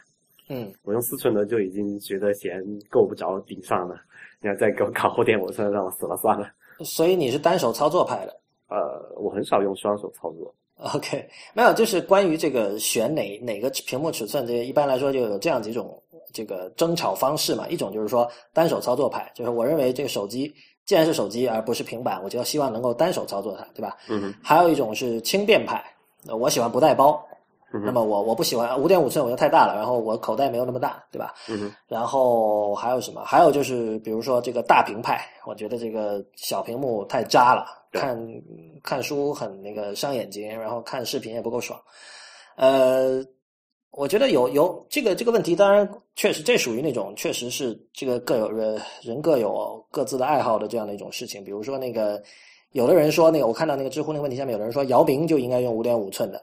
嗯，我用四寸的就已经觉得嫌够不着顶上了，你要再给我搞后点，我算让我死了算了。所以你是单手操作派的？呃，我很少用双手操作。OK，没有，就是关于这个选哪哪个屏幕尺寸，这一般来说就有这样几种这个争吵方式嘛。一种就是说单手操作派，就是我认为这个手机既然是手机而不是平板，我就要希望能够单手操作它，对吧？嗯。还有一种是轻便派，我喜欢不带包。那么我我不喜欢五点五寸，我觉得太大了，然后我口袋没有那么大，对吧？嗯然后还有什么？还有就是比如说这个大屏派，我觉得这个小屏幕太渣了，看看书很那个伤眼睛，然后看视频也不够爽。呃，我觉得有有这个这个问题，当然确实这属于那种确实是这个各有人人各有各自的爱好的这样的一种事情，比如说那个。有的人说那个，我看到那个知乎那个问题下面有人说姚明就应该用五点五寸的，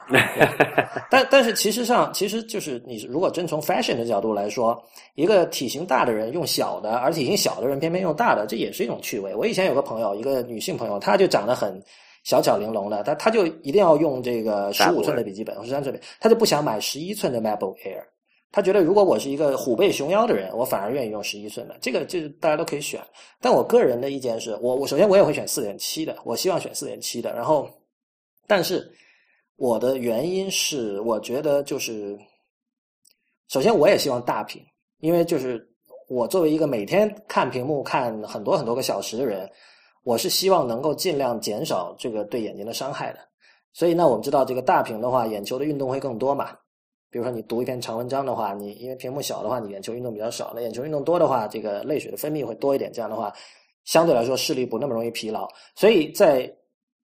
但但是其实上其实就是你如果真从 fashion 的角度来说，一个体型大的人用小的，而体型小的人偏偏用大的，这也是一种趣味。我以前有个朋友，一个女性朋友，她就长得很小巧玲珑的，她她就一定要用这个十五寸的笔记本，十三寸的，她就不想买十一寸的 MacBook Air。他觉得，如果我是一个虎背熊腰的人，我反而愿意用十一寸的。这个就是大家都可以选。但我个人的意见是，我我首先我也会选四点七的，我希望选四点七的。然后，但是我的原因是，我觉得就是，首先我也希望大屏，因为就是我作为一个每天看屏幕看很多很多个小时的人，我是希望能够尽量减少这个对眼睛的伤害的。所以呢，我们知道这个大屏的话，眼球的运动会更多嘛。比如说你读一篇长文章的话，你因为屏幕小的话，你眼球运动比较少；那眼球运动多的话，这个泪水的分泌会多一点。这样的话，相对来说视力不那么容易疲劳。所以在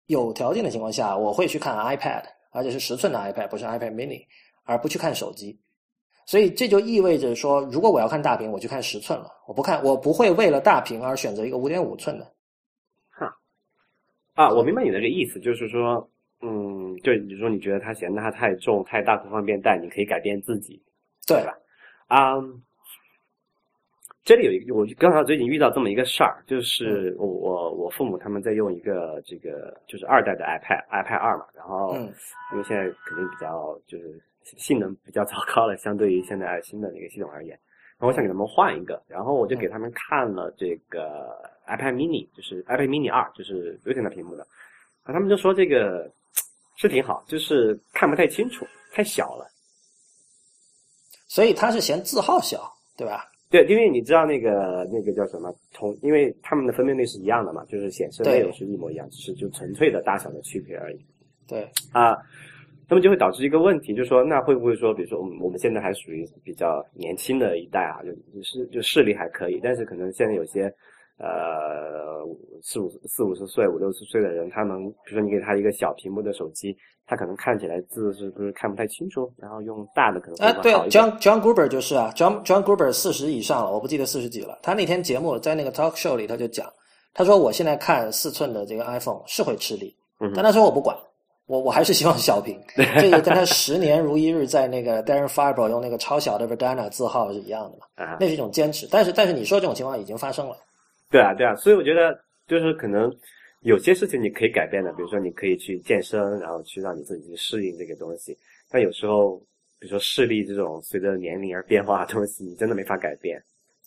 有条件的情况下，我会去看 iPad，而且是十寸的 iPad，不是 iPad Mini，而不去看手机。所以这就意味着说，如果我要看大屏，我去看十寸了。我不看，我不会为了大屏而选择一个五点五寸的。哈，啊，我明白你的这个意思，就是说。嗯，就比如说你觉得它嫌它太重太大不方便带，你可以改变自己，对。吧？啊，这里有一个，我刚好最近遇到这么一个事儿，就是我我我父母他们在用一个这个就是二代的 iPad iPad 二嘛，然后因为现在肯定比较就是性能比较糟糕了，相对于现在新的那个系统而言，然后我想给他们换一个，然后我就给他们看了这个 iPad Mini，就是 iPad Mini 二，就是有点大屏幕的，啊，他们就说这个。是挺好，就是看不太清楚，太小了。所以他是嫌字号小，对吧？对，因为你知道那个那个叫什么同，因为他们的分辨率是一样的嘛，就是显示内容是一模一样，只是就纯粹的大小的区别而已。对啊，那么就会导致一个问题，就是说，那会不会说，比如说我们我们现在还属于比较年轻的一代啊，就是就视力还可以，但是可能现在有些。呃，四五四五十岁、五六十岁的人，他能，比如说你给他一个小屏幕的手机，他可能看起来字是不是看不太清楚，然后用大的可能会好一点。John John Gruber 就是啊，John John Gruber 四十以上了，我不记得四十几了。他那天节目在那个 talk show 里，他就讲，他说我现在看四寸的这个 iPhone 是会吃力，但他说我不管，我我还是希望小屏。这个跟他十年如一日在那个 Darren Fiber 用那个超小的 Verdana 字号是一样的嘛？那是一种坚持。但是但是你说这种情况已经发生了。对啊，对啊，所以我觉得就是可能有些事情你可以改变的，比如说你可以去健身，然后去让你自己去适应这个东西。但有时候，比如说视力这种随着年龄而变化的东西，你真的没法改变。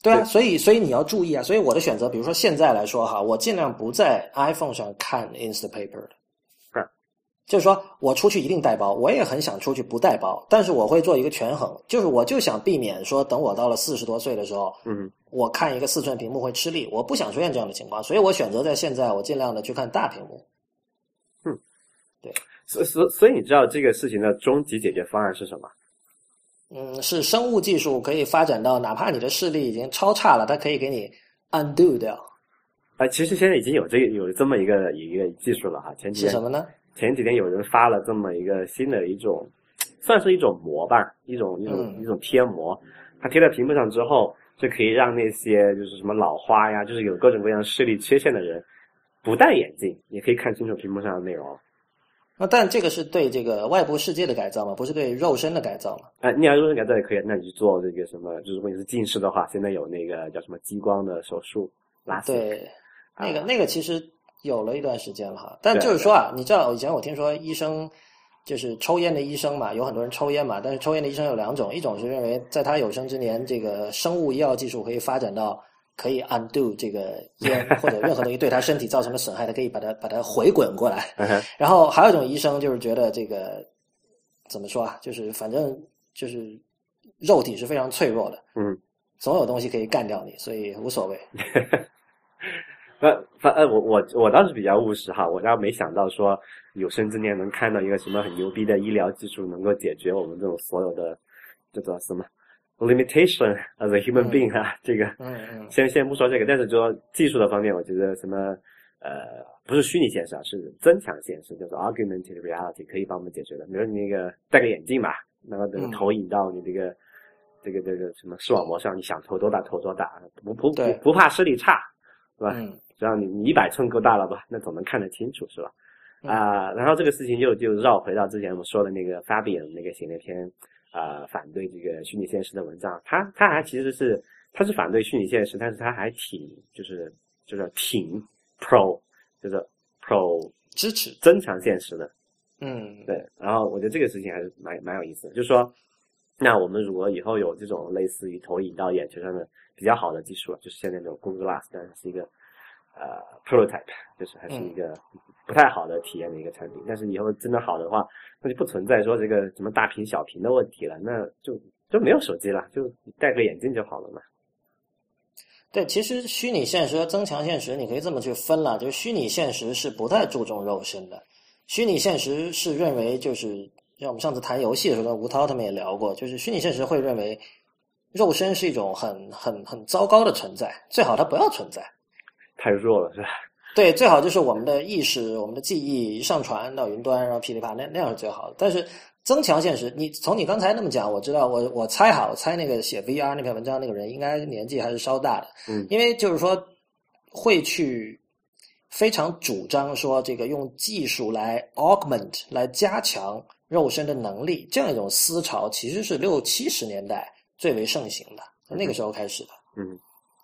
对啊，所以所以你要注意啊。所以我的选择，比如说现在来说哈，我尽量不在 iPhone 上看 Instapaper 的。就是说我出去一定带包，我也很想出去不带包，但是我会做一个权衡，就是我就想避免说等我到了四十多岁的时候，嗯，我看一个四寸屏幕会吃力，我不想出现这样的情况，所以我选择在现在我尽量的去看大屏幕。嗯，对，所所所以你知道这个事情的终极解决方案是什么？嗯，是生物技术可以发展到，哪怕你的视力已经超差了，它可以给你 undo 掉。啊，其实现在已经有这个有这么一个一个技术了哈。前几天是什么呢？前几天有人发了这么一个新的一种，算是一种膜吧，一种一种、嗯一种贴膜，它贴在屏幕上之后，就可以让那些就是什么老花呀，就是有各种各样视力缺陷的人，不戴眼镜也可以看清楚屏幕上的内容。那但这个是对这个外部世界的改造嘛，不是对肉身的改造嘛？啊，你要肉身改造也可以，那你去做这个什么，就是如果你是近视的话，现在有那个叫什么激光的手术，拉。对，那个啊那个其实有了一段时间了哈。但就是说啊，你知道以前我听说医生就是抽烟的医生嘛，有很多人抽烟嘛，但是抽烟的医生有两种，一种是认为在他有生之年，这个生物医药技术可以发展到可以 undo 这个烟或者任何东西对他身体造成的损害，他可以把它把它回滚过来。然后还有一种医生就是觉得这个怎么说啊，就是反正就是肉体是非常脆弱的，嗯，总有东西可以干掉你，所以无所谓。呃，反呃，我我我倒是比较务实哈，我倒没想到说有生之年能看到一个什么很牛逼的医疗技术能够解决我们这种所有的这叫什么 limitation as a human 嗯 being 啊，这个嗯嗯 先先不说这个，但是说技术的方面，我觉得什么呃不是虚拟现实啊，是增强现实，叫做 augmented reality 可以帮我们解决的。比如你那个戴个眼镜吧，那个嗯投影到你这个、这个这个什么视网膜上，你想投多大投多大，不不不不怕视力差，是吧？嗯只要你你一百寸够大了吧，那总能看得清楚，是吧？嗯啊、然后这个事情就就绕回到之前我们说的那个 Fabian 那个写那篇啊、反对这个虚拟现实的文章，他他还其实是他是反对虚拟现实，但是他还挺就是就是挺 pro 就是 pro 支持。增强现实的，嗯，对。然后我觉得这个事情还是蛮蛮有意思的，就是说，那我们如果以后有这种类似于投影到眼球上的比较好的技术，就是现在那种 Google Glass，但是是一个呃 prototype，就是还是一个不太好的体验的一个产品。但是以后真的好的话，那就不存在说这个什么大屏小屏的问题了，那就就没有手机了，就戴个眼镜就好了嘛。对，其实虚拟现实和增强现实，你可以这么去分了，就是虚拟现实是不太注重肉身的，虚拟现实是认为就是像我们上次谈游戏的时候，跟吴涛他们也聊过，就是虚拟现实会认为肉身是一种很很很糟糕的存在，最好它不要存在。太弱了是吧？对，最好就是我们的意识、我们的记忆一上传到云端，然后噼里啪啦，那那样是最好的。但是增强现实，你从你刚才那么讲，我知道，我我猜哈，我猜那个写 VR 那篇文章那个人应该年纪还是稍大的，嗯因为就是说会去非常主张说这个用技术来 augment 来加强肉身的能力，这样一种思潮其实是六七十年代最为盛行的，从那个时候开始的。嗯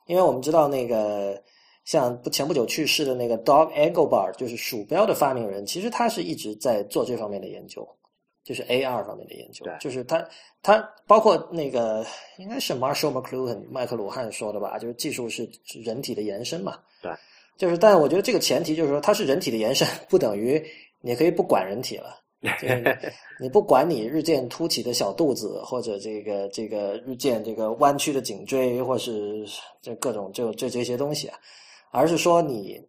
因为我们知道那个像不前不久去世的那个 Dog Engelbart，就是鼠标的发明人，其实他是一直在做这方面的研究，就是 AR 方面的研究对。就是他他包括那个应该是 Marshall McLuhan 麦克鲁汉说的吧，就是技术是是人体的延伸嘛。对。就是，但我觉得这个前提就是说，它是人体的延伸，不等于你可以不管人体了。就是你你不管你日渐凸起的小肚子，或者这个这个日渐这个弯曲的颈椎，或是这各种这这这些东西啊，而是说你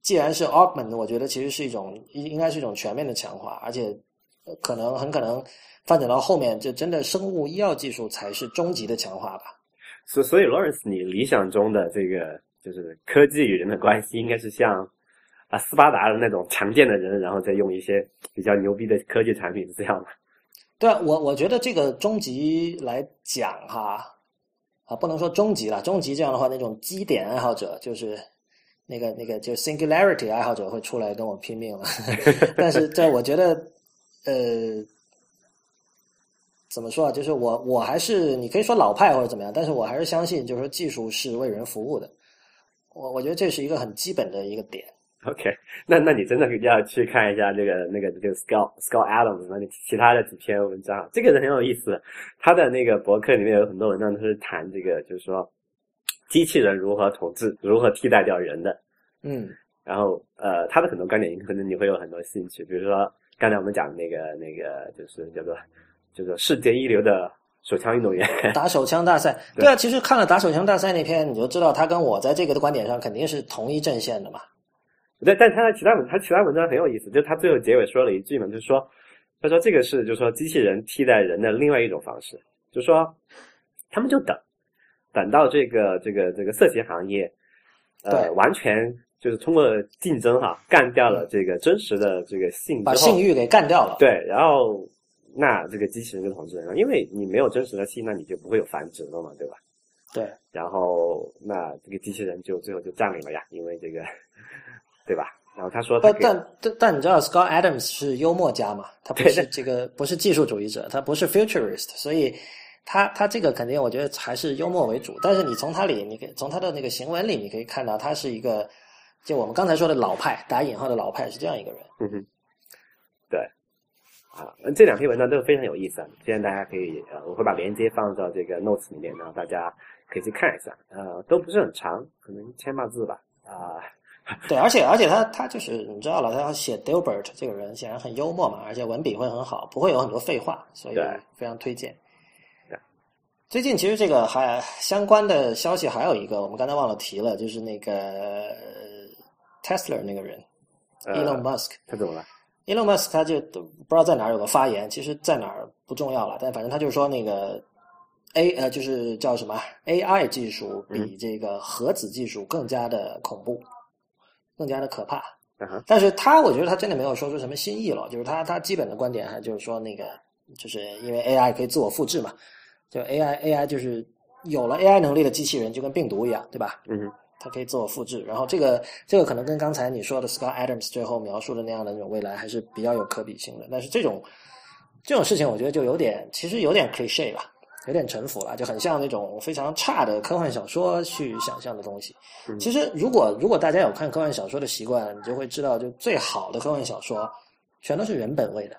既然是 augment，我觉得其实是一种应应该是一种全面的强化，而且呃可能很可能发展到后面，就真的生物医药技术才是终极的强化吧。所所以 Lawrence，你理想中的这个就是科技与人的关系，应该是像啊斯巴达的那种强健的人，然后再用一些比较牛逼的科技产品，是这样吗？对啊，我我觉得这个终极来讲哈，啊，不能说终极了，终极这样的话，那种基点爱好者就是那个那个就 singularity 爱好者会出来跟我拼命了。但是这我觉得，呃，怎么说啊？就是我我还是你可以说老派或者怎么样，但是我还是相信，就是说技术是为人服务的。我我觉得这是一个很基本的一个点。OK，那那你真的要去看一下这个那个这个 Scott Scott Adams 那其他的几篇文章，这个人很有意思。他的那个博客里面有很多文章都是谈这个，就是说机器人如何统治、如何替代掉人的。嗯然后呃，他的很多观点可能你会有很多兴趣，比如说刚才我们讲的那个那个就是叫做叫做世界一流的手枪运动员。打手枪大赛，对对啊，其实看了打手枪大赛那篇，你就知道他跟我在这个的观点上肯定是同一阵线的嘛。对，但他的其他文，他其他文章很有意思，就是他最后结尾说了一句嘛，就是说，他说这个是就是说机器人替代人的另外一种方式，就是说他们就等，等到这个这个这个色情行业，呃，完全就是通过竞争哈，干掉了这个真实的这个性，把性欲给干掉了。对，然后那这个机器人就统治人了，因为你没有真实的性，那你就不会有繁殖了嘛，对吧？对，然后那这个机器人就最后就占领了呀，因为这个。对吧？然后他说，但但但但你知道，Scott Adams 是幽默家嘛？他不是这个不是技术主义者，他不是 futurist，所以他他这个肯定我觉得还是幽默为主。但是你从他里，你可以从他的那个行文里，你可以看到他是一个，就我们刚才说的老派打引号的老派是这样一个人。嗯哼，对，啊，这两篇文章都非常有意思啊！现在大家可以呃，我会把链接放到这个 notes 里面，然后大家可以去看一下。呃，都不是很长，可能千把字吧。啊。对，而且而且他他就是你知道了，他要写 Dilbert 这个人显然很幽默嘛，而且文笔会很好，不会有很多废话，所以非常推荐。最近其实这个还相关的消息还有一个，我们刚才忘了提了，就是那个 Tesla 那个人 Elon Musk，他怎么了？Elon Musk 他就不知道在哪儿有个发言，其实在哪儿不重要了，但反正他就是说那个 A 呃就是叫什么 AI 技术比这个核子技术更加的恐怖。更加的可怕，但是他我觉得他真的没有说出什么新意了，就是他他基本的观点还就是说那个，就是因为 AI 可以自我复制嘛，就 AI AI 就是有了 AI 能力的机器人就跟病毒一样，对吧？嗯，它可以自我复制，然后这个这个可能跟刚才你说的 Scott Adams 最后描述的那样的那种未来还是比较有可比性的，但是这种这种事情我觉得就有点其实有点 cliche 了。有点沉浮了，就很像那种非常差的科幻小说去想象的东西。其实，如果如果大家有看科幻小说的习惯，你就会知道，就最好的科幻小说全都是人本位的。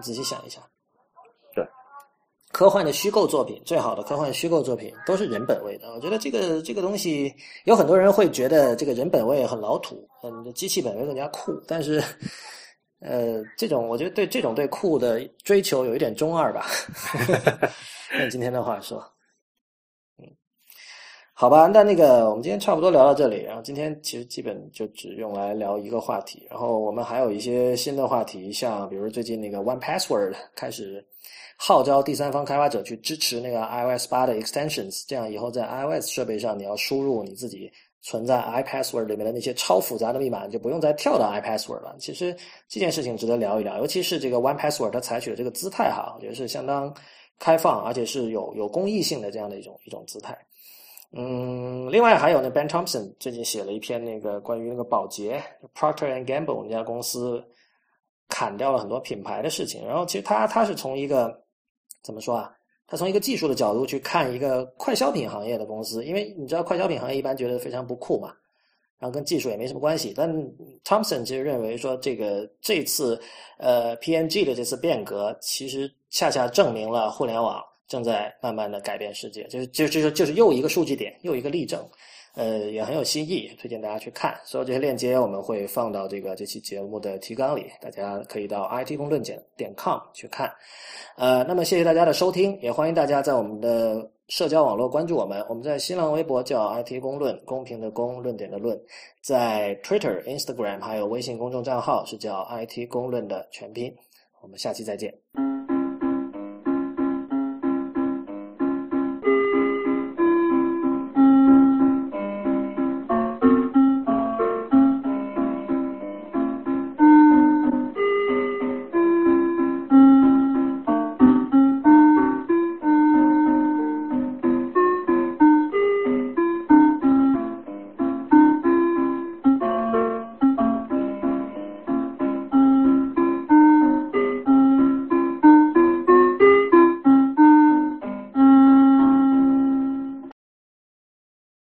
你仔细想一想，对，科幻的虚构作品，最好的科幻虚构作品都是人本位的。我觉得这个这个东西，有很多人会觉得这个人本位很老土，嗯，机器本位更加酷。但是，呃，这种我觉得对这种对酷的追求有一点中二吧。用今天的话说，好吧，那那个我们今天差不多聊到这里。然后今天其实基本就只用来聊一个话题。然后我们还有一些新的话题，像比如最近那个 One Password 开始号召第三方开发者去支持那个 iOS 八的 extensions，这样以后在 iOS 设备上你要输入你自己存在 iPassword 里面的那些超复杂的密码，你就不用再跳到 iPassword 了。其实这件事情值得聊一聊，尤其是这个 One Password 它采取的这个姿态哈，我觉得是相当。开放，而且是有有公益性的这样的一种一种姿态。嗯，另外还有呢，Ben Thompson 最近写了一篇那个关于那个保洁 Procter and Gamble 那家公司砍掉了很多品牌的事情。然后其实他他是从一个怎么说啊？他从一个技术的角度去看一个快消品行业的公司，因为你知道快消品行业一般觉得非常不酷嘛。然后跟技术也没什么关系，但 Thompson 其实认为说，这个这次呃 PNG 的这次变革，其实恰恰证明了互联网正在慢慢的改变世界，就是就就是就是又一个数据点，又一个例证。呃，也很有新意，推荐大家去看。所有这些链接我们会放到这个这期节目的提纲里，大家可以到 IT 公论点点 com 去看。呃，那么谢谢大家的收听，也欢迎大家在我们的社交网络关注我们。我们在新浪微博叫 IT 公论，公平的公，论点的论；在 Twitter、Instagram 还有微信公众账号是叫 IT 公论的全拼。我们下期再见。